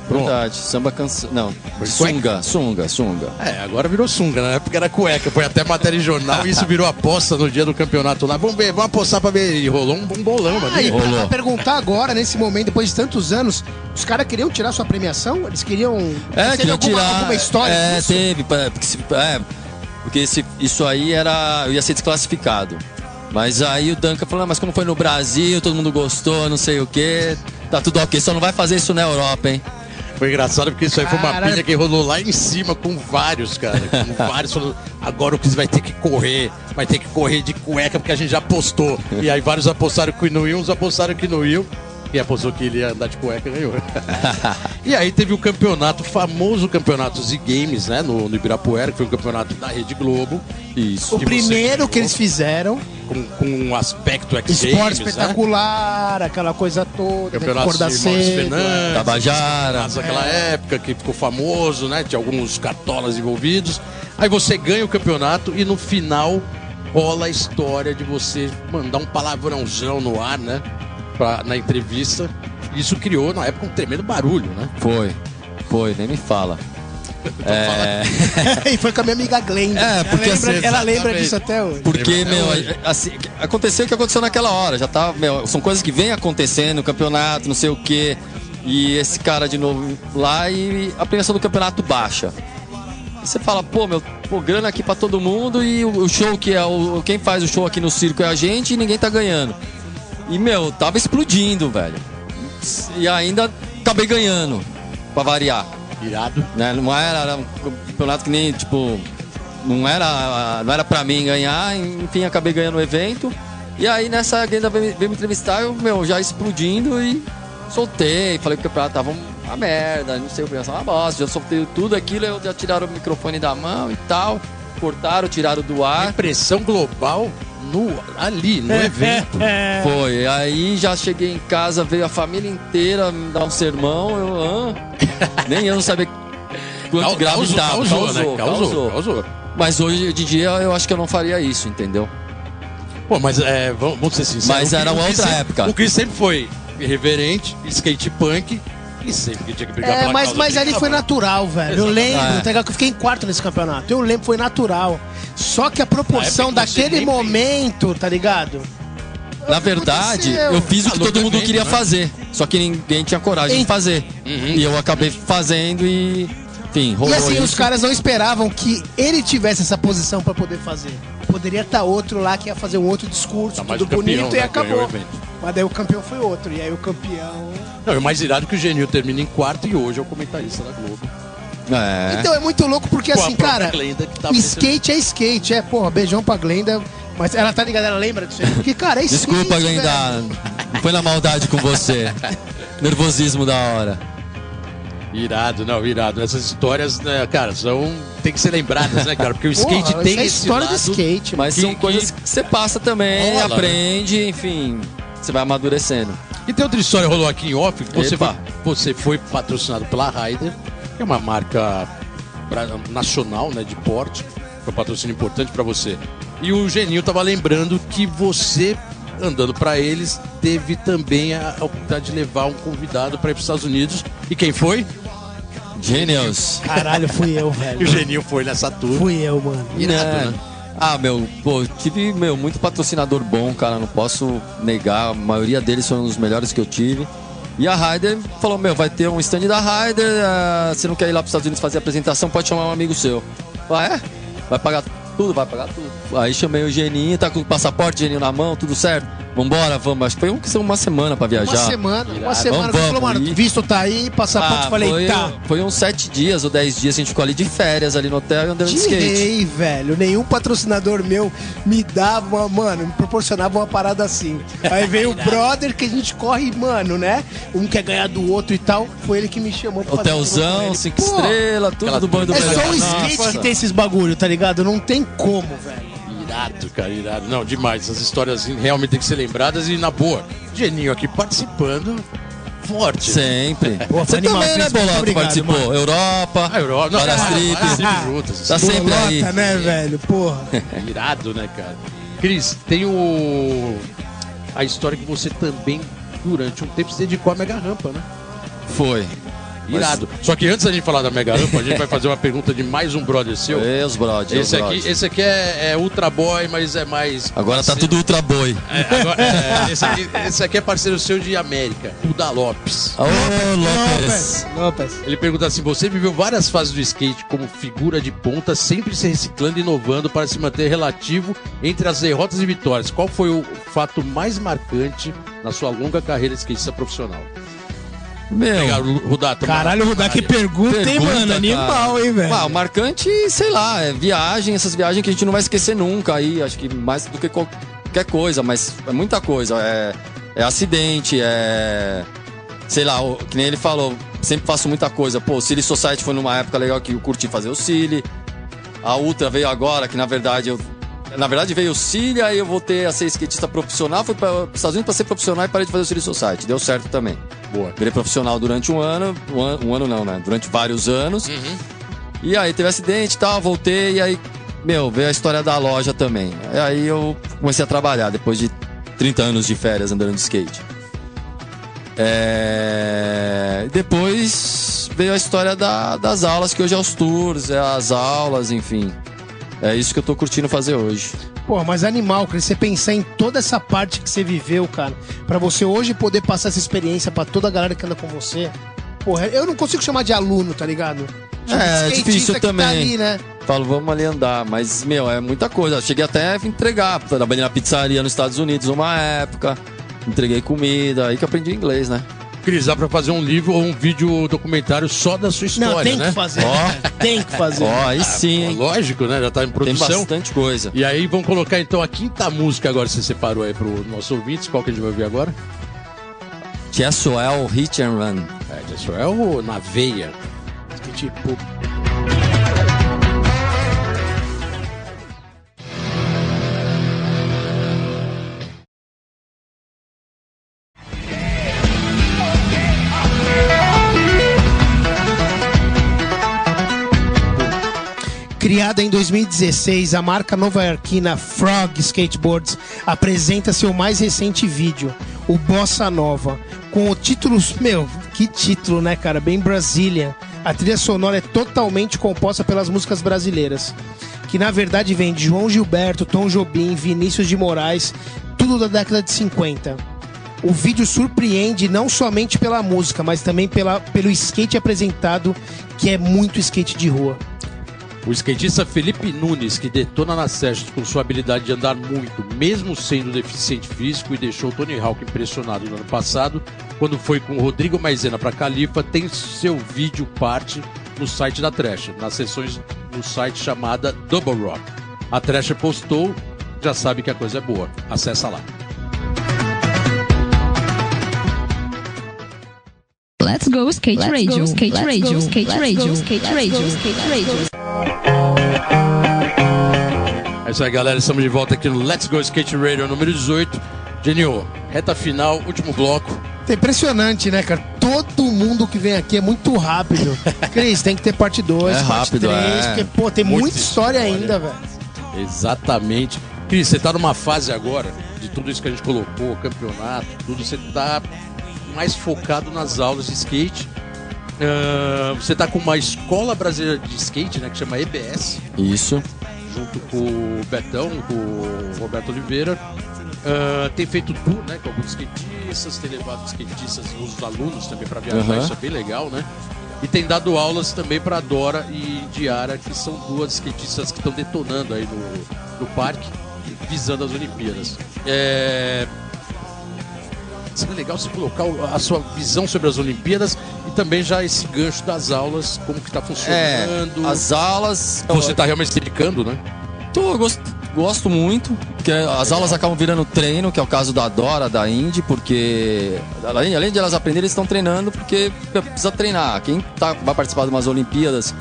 Pronto. Verdade, samba canção. Não, Foi sunga, sunga, sunga. É, agora virou sunga, na época era cueca, foi até matéria em jornal e isso virou aposta no dia do campeonato lá. Vamos ver, vamos apostar pra ver. E rolou um, um bolão, mano. Ah, e pra, Rolou. pra perguntar agora, nesse momento, depois de tantos anos, os caras queriam tirar sua premiação? Eles queriam. É, teve queria alguma, tirar. alguma história É, disso? teve. Porque, se- é, porque esse- isso aí era. Eu ia ser desclassificado. Mas aí o Duncan falou, "Ah, mas como foi no Brasil, todo mundo gostou, não sei o quê. Tá tudo ok, só não vai fazer isso na Europa, hein? Foi engraçado porque isso aí foi uma pilha que rolou lá em cima com vários, cara. Com vários falando, agora o Cris vai ter que correr, vai ter que correr de cueca porque a gente já apostou. E aí vários apostaram que não iam, uns apostaram que não iam. Quem apostou que ele ia andar de cueca ganhou. e aí teve o campeonato, o famoso campeonato Z Games, né? No, no Ibirapuera, que foi um campeonato da Rede Globo. Isso. O primeiro que eles fizeram, Com, com um aspecto X esporte né? espetacular, aquela coisa toda, Campeonato de Maurício cedo. Fernandes, Tabajara. Mas naquela época que ficou famoso, né? Tinha alguns cartolas envolvidos. Aí você ganha o campeonato e no final rola a história de você mandar um palavrãozão no ar, né? Pra, na entrevista. Isso criou, na época, um tremendo barulho, né? Foi. Foi, nem me fala. É, e foi com a minha amiga Glenda. É, porque ela lembra, assim, ela lembra disso até hoje. Porque, meu, hoje. assim, aconteceu o que aconteceu naquela hora. Já tá, meu, são coisas que vêm acontecendo, campeonato, não sei o quê. E esse cara de novo lá e a premiação do campeonato baixa. E Você fala, pô, meu, pô, grana aqui pra todo mundo e o, o show que é o. Quem faz o show aqui no circo é a gente e ninguém tá ganhando. E, meu, tava explodindo, velho. E ainda acabei ganhando, pra variar Irado. né? Não era, era um campeonato que nem, tipo, não era, não era pra mim ganhar, enfim, acabei ganhando o evento. E aí nessa ainda veio, veio me entrevistar, eu, meu, já explodindo e soltei, falei que o campeonato tava uma merda, não sei o que, uma bosta, já soltei tudo aquilo, eu já tiraram o microfone da mão e tal, cortaram, tiraram do ar. Impressão global no, ali, no evento. Foi, aí já cheguei em casa, veio a família inteira me dar um sermão, eu, hã? Nem eu não sabia quanto grave causou, tava. causou, causou, né? Causou, causou. Mas hoje de dia eu acho que eu não faria isso, entendeu? Pô, mas é, vamos, vamos ser sinceros. Mas era uma outra sempre- época. O Chris sempre foi irreverente, skate punk tinha que brigar É, pela mas, causa, mas ali foi natural, velho. Eu lembro, É. tá ligado? Que eu fiquei em quarto nesse campeonato. Eu lembro, foi natural. Só que a proporção daquele momento, tá ligado? Na verdade, Aconteceu. eu fiz o que Calor todo do mundo queria né? fazer. Só que ninguém tinha coragem Em- de fazer. Uhum. E eu acabei fazendo e. Enfim, rolou E assim, isso. os caras não esperavam que ele tivesse essa posição pra poder fazer. Poderia estar outro lá que ia fazer um outro discurso, Tá tudo campeão, bonito e né? Acabou. Mas daí o campeão foi outro. E aí o campeão. Não, o mais irado é que o Genil termina em quarto e hoje é o comentarista da Globo. É. Então é muito louco porque Com a assim, cara. Tá skate é skate, é, porra, beijão pra Glenda. Mas ela tá ligada, ela lembra disso aí? Porque, cara, é skate. Desculpa. Glenda. Não foi na maldade com você. Nervosismo da hora. Irado, não, irado. Essas histórias, né, cara, são. tem que ser lembradas, né, cara? Porque o skate Porra, tem isso é esse história lado... do skate, Mas Que- são que- coisas que você passa também, Rola, né? aprende, enfim. Você vai amadurecendo. E tem outra história que rolou aqui em off, que você foi, Epa. você foi patrocinado pela Ryder, que é uma marca pra- nacional, né, de porte. Foi um patrocínio importante pra você. E o Genil tava lembrando que você, andando pra eles, teve também a, a oportunidade de levar um convidado pra ir pros Estados Unidos. E quem foi? Genius. Caralho, fui eu, E o velho. Geninho foi nessa turma. Fui eu, mano. Irado, É. né? Ah, meu, pô, tive, meu, muito patrocinador bom, cara, não posso negar. A maioria deles foram os melhores que eu tive. E a Ryder falou, meu, vai ter um stand da Ryder, ah, você não quer ir lá para os Estados Unidos fazer a apresentação, pode chamar um amigo seu. Ah, é? Vai pagar tudo, vai pagar tudo. Aí chamei o Geninho, tá com o passaporte, Geninho na mão, tudo certo. Vambora, vamos. Acho que foi um, que uma semana para viajar. Uma semana, uma semana. Vamos, falou, vamos, mano, e- visto tá aí, passaporte. Ah, falei, foi, tá. foi uns sete dias ou dez dias, a gente ficou ali de férias ali no hotel e andando de De skate. rei, velho. Nenhum patrocinador meu me dava, uma, mano, me proporcionava uma parada assim. Aí veio o brother que a gente corre, mano, né? Um quer ganhar do outro e tal. Foi ele que me chamou pra Hotelzão, cinco estrelas, tudo aquela do e do É melhor. só o skate Nossa. que tem esses bagulho, tá ligado? Não tem como, velho. Irado, cara, irado. Não, demais. Essas histórias realmente tem que ser lembradas e na boa. Geninho aqui participando forte. Sempre. Pô, Você animal, também, né, obrigado, participou? mano. Europa, A Europa, não, várias ah, trips juntas. Tá sempre Bolota, aí. né, velho? Porra. Irado, né, cara? Cris, tem o. A história que você também, durante um tempo, se dedicou à mega rampa, né? Foi. Irado. Só que antes da gente falar da mega rampa, a gente vai fazer uma pergunta de mais um brother seu. Os brode, Esse os aqui, esse aqui é, é Ultra Boy, mas é mais. Agora tá parceiro- tudo ultra boi. É, agora- é, esse, aqui, esse aqui é parceiro seu de América, o da Lopes. Ô, Lopes. Lopes. Ele pergunta assim: você viveu várias fases do skate como figura de ponta, sempre se reciclando e inovando para se manter relativo entre as derrotas e vitórias. Qual foi o fato mais marcante na sua longa carreira de skatista profissional? Obrigado, Meu, Rudato. Caralho, Rudá, que pergunta, hein, pergunta, mano? cara. Animal, hein, velho? Ah, o marcante, sei lá, é viagem, essas viagens que a gente não vai esquecer nunca aí, acho que mais do que qualquer coisa, mas é muita coisa. É, é acidente, é. Sei lá, o- que nem ele falou, sempre faço muita coisa. Pô, o Silly Society foi numa época legal que eu curti fazer o Silly. A Ultra veio agora, que na verdade eu. Na verdade veio o Silly, aí eu voltei a ser skatista profissional, fui para os Estados Unidos para ser profissional e parei de fazer o Silly Society. Deu certo também. Boa. Virei profissional durante um ano, um ano, um ano não, né? Durante vários anos. E aí teve acidente e tal, voltei e aí, meu, veio a história da loja também. E aí eu comecei a trabalhar depois de 30 anos de férias andando de skate. É... Depois veio a história da- das aulas, que hoje é os tours, é as aulas, enfim. É isso que eu tô curtindo fazer hoje. Pô, mas animal, Cris, você pensar em toda essa parte que você viveu, cara, pra você hoje poder passar essa experiência pra toda a galera que anda com você. Porra, eu não consigo chamar de aluno, tá ligado? De É, skatista difícil tá também. ali, né? Falo, vamos ali andar. Mas, meu, é muita coisa. Cheguei até a entregar. Trabalhei na pizzaria nos Estados Unidos uma época. Entreguei comida. Aí que aprendi inglês, né? Dá pra fazer um livro ou um vídeo documentário só da sua história, Não, tem né? que fazer. Ó. Tem que fazer. Ó, aí sim, Pô, hein? Lógico, né? Já tá em Tem produção. bastante coisa. E aí vamos colocar então a quinta música agora que você separou aí pro nosso ouvintes. Qual que a gente vai ouvir agora? Jessuel Hit and Run. É, o Na Veia. Tipo, Criada em 2016, a marca nova-iorquina Frog Skateboards apresenta seu mais recente vídeo, o Bossa Nova, com o título, meu, que título, né, cara, bem Brazilian. A trilha sonora é totalmente composta pelas músicas brasileiras, que na verdade vem de João Gilberto, Tom Jobim, Vinícius de Moraes, tudo da década de 50. O vídeo surpreende não somente pela música, mas também pela, pelo skate apresentado, que é muito skate de rua. O skatista Felipe Nunes, que detona nas sessions por sua habilidade de andar muito, mesmo sendo deficiente físico, e deixou Tony Hawk impressionado no ano passado, quando foi com o Rodrigo Maisena para Califa, tem seu vídeo parte no site da Thrasher, nas sessões no site chamada Double Rock. A Thrasher postou, já sabe que a coisa é boa. Acessa lá. Let's go skate radio, skate radio, skate radio, skate radio, skate radio. É isso aí, galera. Estamos de volta aqui no Let's Go Skate Radio número 18. Genio, reta final, último bloco. É impressionante, né, cara? Todo mundo que vem aqui é muito rápido. Cris, tem que ter parte 2, É parte rápido, 3, é. porque, pô, tem Muita muita história, história. ainda, velho. Exatamente. Cris, você tá numa fase agora, de tudo isso que a gente colocou, campeonato, tudo, você tá mais focado nas aulas de skate Ah, você tá com uma escola brasileira de skate, né? Que chama EBS, Isso. Junto com o Betão, com o Roberto Oliveira. Ah, tem feito tour, né? Com alguns skatistas, tem levado skatistas, os alunos também para viajar, Aham. isso é bem legal, né? E tem dado aulas também para Dora e Diara, que são duas skatistas que estão detonando aí no, no parque, visando as Olimpíadas. É... Seria legal você colocar a sua visão sobre as Olimpíadas e também já esse gancho das aulas, como que tá É, funcionando. as aulas. Você tá realmente explicando, né? Tô, gosto, gosto muito, porque as aulas acabam virando treino, que é o caso da Dora, da Indy, porque além, além de elas aprenderem, eles estão treinando porque precisa treinar. Quem tá, vai participar de umas Olimpíadas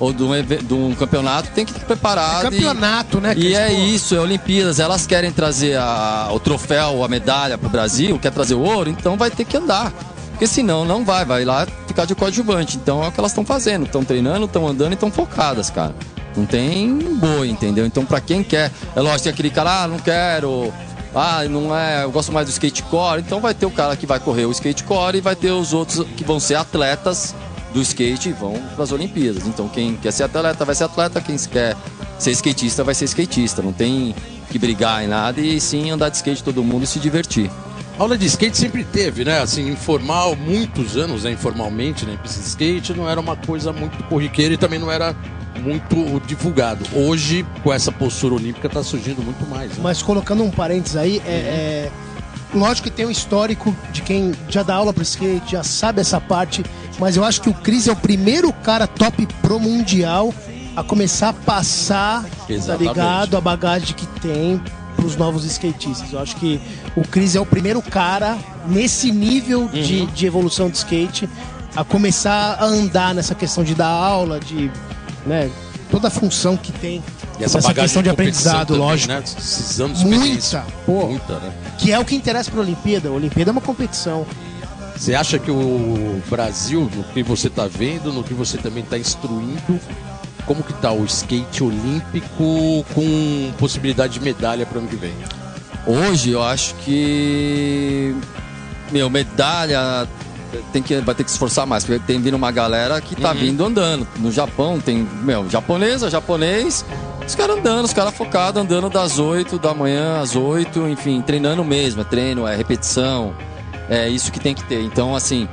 ou de um, de um campeonato tem que estar preparado. e- Campeonato, né? E é isso, é Olimpíadas. Elas querem trazer a- o troféu, a medalha pro Brasil, quer trazer o ouro, então vai ter que andar. Porque senão não vai, vai lá ficar de coadjuvante. Então é o que elas estão fazendo. Estão treinando, estão andando e estão focadas, cara. Não tem boi, entendeu? Então pra quem quer, é lógico, tem aquele cara, ah, não quero. Ah, não é, eu gosto mais do skate core. Então vai ter o cara que vai correr o skate core e vai ter os outros que vão ser atletas do skate e vão para as Olimpíadas. Então quem quer ser atleta vai ser atleta, quem quer ser skatista vai ser skatista. Não tem que brigar em nada e sim andar de skate todo mundo e se divertir. Aula de skate sempre teve, né? Assim, informal, muitos anos, né? Informalmente, né? Pista de skate não era uma coisa muito corriqueira e também não era muito divulgado. Hoje, com essa postura olímpica, tá surgindo muito mais. Né? Mas colocando um parênteses aí, é, é- lógico que tem um histórico de quem já dá aula pro skate, já sabe essa parte, mas eu acho que o Cris é o primeiro cara top pro mundial a começar a passar, tá Exatamente. ligado, a bagagem que tem pros novos skatistas. Eu acho que o Cris é o primeiro cara nesse nível de, Uhum. de evolução de skate a começar a andar nessa questão de dar aula, de, né, toda a função que tem E essa bagagem questão de competição aprendizado, também, lógico. Né? Esses anos de experiência. Muita, pô. Muita, né? Que é o que interessa para a Olimpíada. A Olimpíada é uma competição. Você acha que o Brasil, no que você está vendo, no que você também está instruindo, como que tá o skate olímpico com possibilidade de medalha para ano que vem? Hoje eu acho que. Meu, medalha tem que, vai ter que se esforçar mais, porque tem vindo uma galera que tá vindo andando. No Japão tem, meu, japonesa, japonês, os caras andando, os caras focados, andando das 8 da manhã às 8, enfim, treinando mesmo, é treino, é repetição, é isso que tem que ter. Então, assim,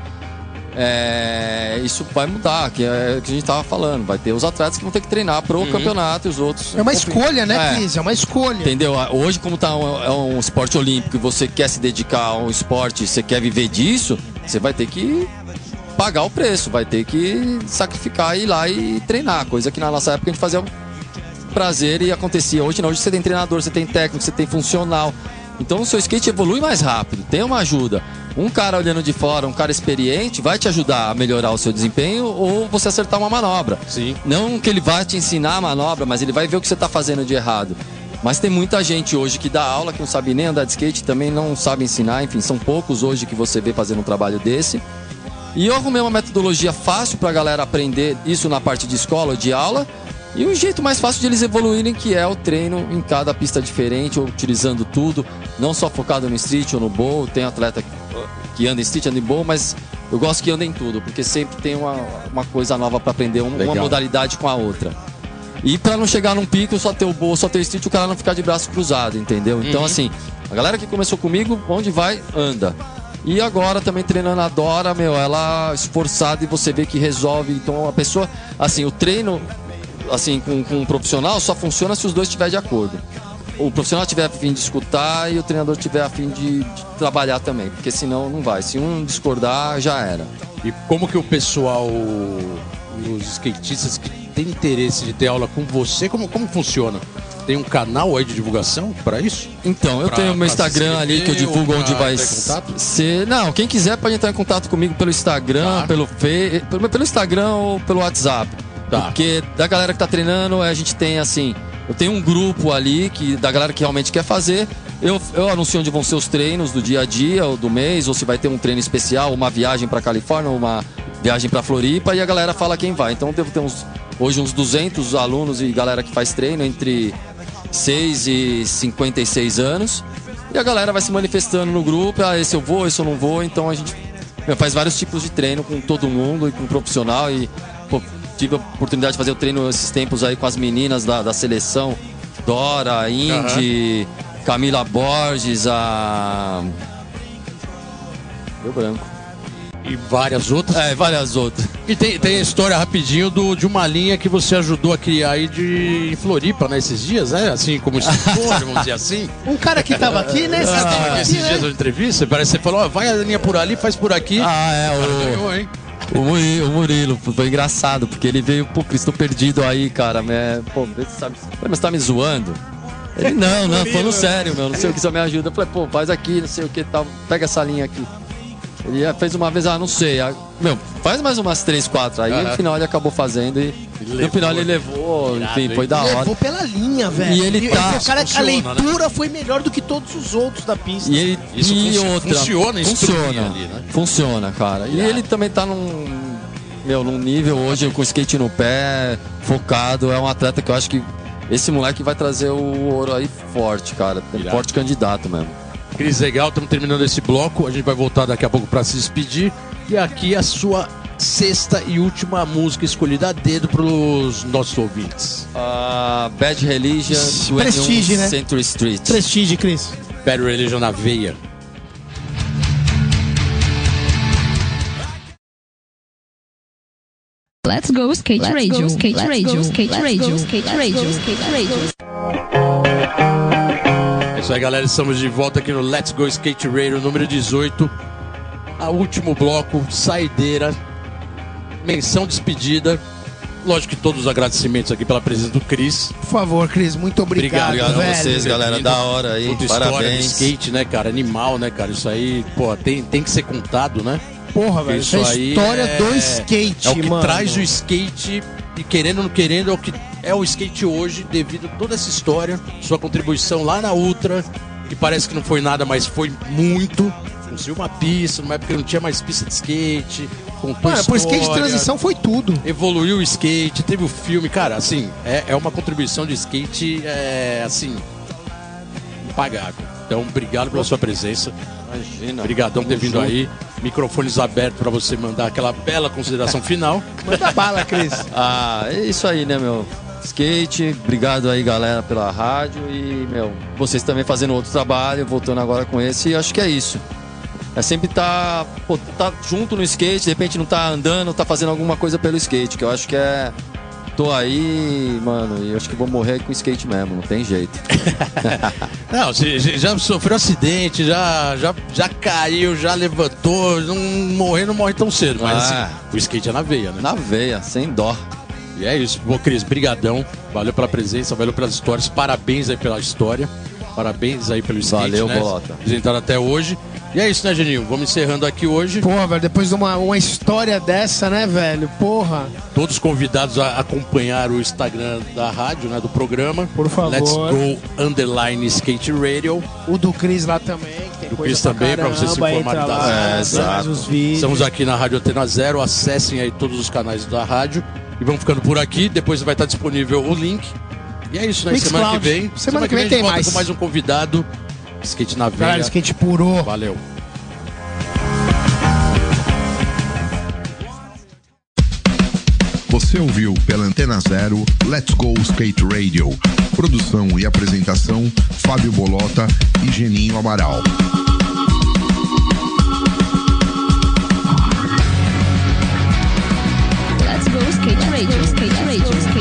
é, isso vai mudar, que é o que a gente tava falando. Vai ter os atletas que vão ter que treinar pro campeonato e os outros. É uma escolha, né, É. Cris? É uma escolha. Entendeu? Hoje, como tá um, é um esporte olímpico e você quer se dedicar a um esporte, você quer viver disso, você vai ter que pagar o preço, vai ter que sacrificar e ir lá e treinar. Coisa que na nossa época a gente fazia prazer e acontecia. Hoje não, hoje você tem treinador, você tem técnico, você tem funcional. Então o seu skate evolui mais rápido, tem uma ajuda. Um cara olhando de fora, um cara experiente, vai te ajudar a melhorar o seu desempenho ou você acertar uma manobra. Sim. Não que ele vai te ensinar a manobra, mas ele vai ver o que você está fazendo de errado. Mas tem muita gente hoje que dá aula, que não sabe nem andar de skate, também não sabe ensinar, enfim, são poucos hoje que você vê fazendo um trabalho desse. E eu arrumei uma metodologia fácil pra galera aprender isso na parte de escola ou de aula. E um jeito mais fácil de eles evoluírem, que é o treino em cada pista diferente, ou utilizando tudo, não só focado no street ou no bowl. Tem atleta que- anda em street, anda em bowl, mas eu gosto que anda em tudo, porque sempre tem uma, uma coisa nova pra aprender, um- uma Legal. modalidade com a outra. E pra não chegar num pico, só ter o bowl, só ter o street, o cara não ficar de braço cruzado, entendeu? Então, assim, a galera que começou comigo, onde vai, anda. E agora também treinando a Dora, meu, ela esforçada e você vê que resolve. Então a pessoa, assim, o treino, assim, com, com um profissional só funciona se os dois estiverem de acordo. O profissional tiver a fim de escutar e o treinador tiver a fim de, de trabalhar também, porque senão não vai. Se um discordar, já era. E como que o pessoal, os skatistas que tem interesse de ter aula com você, como, como funciona? Tem um canal aí de divulgação para isso? Então, eu Pra- tenho meu Instagram ali que eu divulgo onde vai ser. Não, quem quiser pode entrar em contato comigo pelo Instagram, Tá. pelo Fe... pelo, pelo Instagram ou pelo WhatsApp. Tá. Porque da galera que tá treinando, a gente tem assim, eu tenho um grupo ali que da galera que realmente quer fazer. Eu, eu anuncio onde vão ser os treinos do dia a dia, ou do mês, ou se vai ter um treino especial, uma viagem pra Califórnia, uma viagem pra Floripa, e a galera fala quem vai. Então devo ter uns, hoje uns 200 alunos e galera que faz treino entre 6 e 56 anos. E a galera vai se manifestando no grupo, ah, esse eu vou, esse eu não vou, então a gente faz vários tipos de treino com todo mundo e com profissional. E tive a oportunidade de fazer o treino esses tempos aí com as meninas da, da seleção. Dora, Indy, Camila Borges, a. Deu branco. E várias outras. É, várias outras. E tem, tem a história rapidinho do, de uma linha que você ajudou a criar aí de em Floripa, né? Esses dias, né? Assim, como instrutor, vamos dizer assim. Um cara que tava aqui, né? Você Ah, tava aqui, esses né? dias da entrevista, parece que você falou, ó, vai a linha por ali, faz por aqui. Ah, é, o. Ganhou, hein? O Murilo, o Murilo, foi engraçado, porque ele veio, pô, Cris, tô perdido aí, cara. né? Pô, se sabe. Mas você tá me zoando? Ele, não, não, falando sério, meu, não sei o que você me ajuda. Eu falei, pô, faz aqui, não sei o que tal, pega essa linha aqui. Ele ah, fez uma vez, ah, não sei. ah, meu, faz mais umas três, quatro. Aí no final ele acabou fazendo e no levou. final ele levou, Irado, enfim, foi da hora. Levou pela linha, velho. E ele tá- o cara, a Funciona, leitura foi melhor do que todos os outros da pista. E ele Isso e funci- outra, funciona, funciona, ali, né? funciona, cara. E ele também tá num meu, num nível hoje com skate no pé, focado, é um atleta que eu acho que esse moleque vai trazer o ouro aí forte, cara. Tem Irado. forte candidato mesmo. Cris, legal, estamos terminando esse bloco. A gente vai voltar daqui a pouco para se despedir. E aqui a sua sexta e última música escolhida a dedo para os nossos ouvintes. Ah, Bad Religion, Ixi, 21 Prestige, né? Century Street. Prestige, Cris. Bad Religion na veia. Let's go skate radio, skate radio, skate radio, skate radio, skate radio. Isso aí, galera. Estamos de volta aqui no Let's Go Skate Radio número 18. A último bloco, saideira, menção despedida. Lógico que todos os agradecimentos aqui pela presença do Cris. Por favor, Cris, muito obrigado, Obrigado a vocês, galera. Da hora aí. Puta Parabéns. skate, né, cara? Animal, né, cara? Isso aí, pô, tem, tem que ser contado, né? Porra, velho. Isso Isso é a aí história é- do skate, É o que mano. traz o skate e querendo ou não querendo é o que é o skate hoje devido a toda essa história, sua contribuição lá na Ultra, que parece que não foi nada, mas foi muito. Construiu uma pista, numa época não tinha mais pista de skate, contou Mano, por skate de transição foi tudo. Evoluiu o skate, teve o filme, cara, assim, é, é uma contribuição de skate, é, assim, impagável. Então, obrigado pela sua presença. Imagina. Obrigadão por ter vindo aí. Microfones abertos para você mandar aquela bela consideração final. Manda bala, Cris. Ah, é isso aí, né, meu? Skate, obrigado aí, galera, pela rádio e, meu, vocês também fazendo outro trabalho, voltando agora com esse, e acho que é isso. É sempre tá, pô, tá junto no skate, de repente não tá andando, tá fazendo alguma coisa pelo skate, que eu acho que é. Tô aí, mano, e eu acho que vou morrer com skate mesmo, não tem jeito. Não, você já já sofreu acidente, já, já, já caiu, já levantou, não morrer não morre tão cedo, mas Ah. assim, o skate é na veia, né? Na veia, sem dó. E é isso. Bom, Cris, brigadão. Valeu pela presença, valeu pelas histórias. Parabéns aí pela história. Parabéns aí pelo skate, Valeu, né? Bolota. Apresentado até hoje. E é isso, né, Geninho? Vamos encerrando aqui hoje. Porra, velho, depois de uma, uma história dessa, né, velho? Porra. Todos convidados a acompanhar o Instagram da rádio, né? Do programa. Por favor. Let's go underline skate radio. O do Cris lá também, Do Cris também, pra você se informar das- lá, É, os vídeos. Estamos aqui na Rádio Antena Zero. Acessem aí todos os canais da rádio. E vamos ficando por aqui. Depois vai estar disponível o link. E é isso, né? Mixcloud. Semana que vem. Semana que vem gente tem volta mais. com mais um convidado. Skate na veia. Caralho, skate puro. Valeu. Você ouviu pela Antena Zero Let's Go Skate Radio. Produção e apresentação Fábio Bolota e Geninho Amaral. Skate radio, skate radio, skate radio.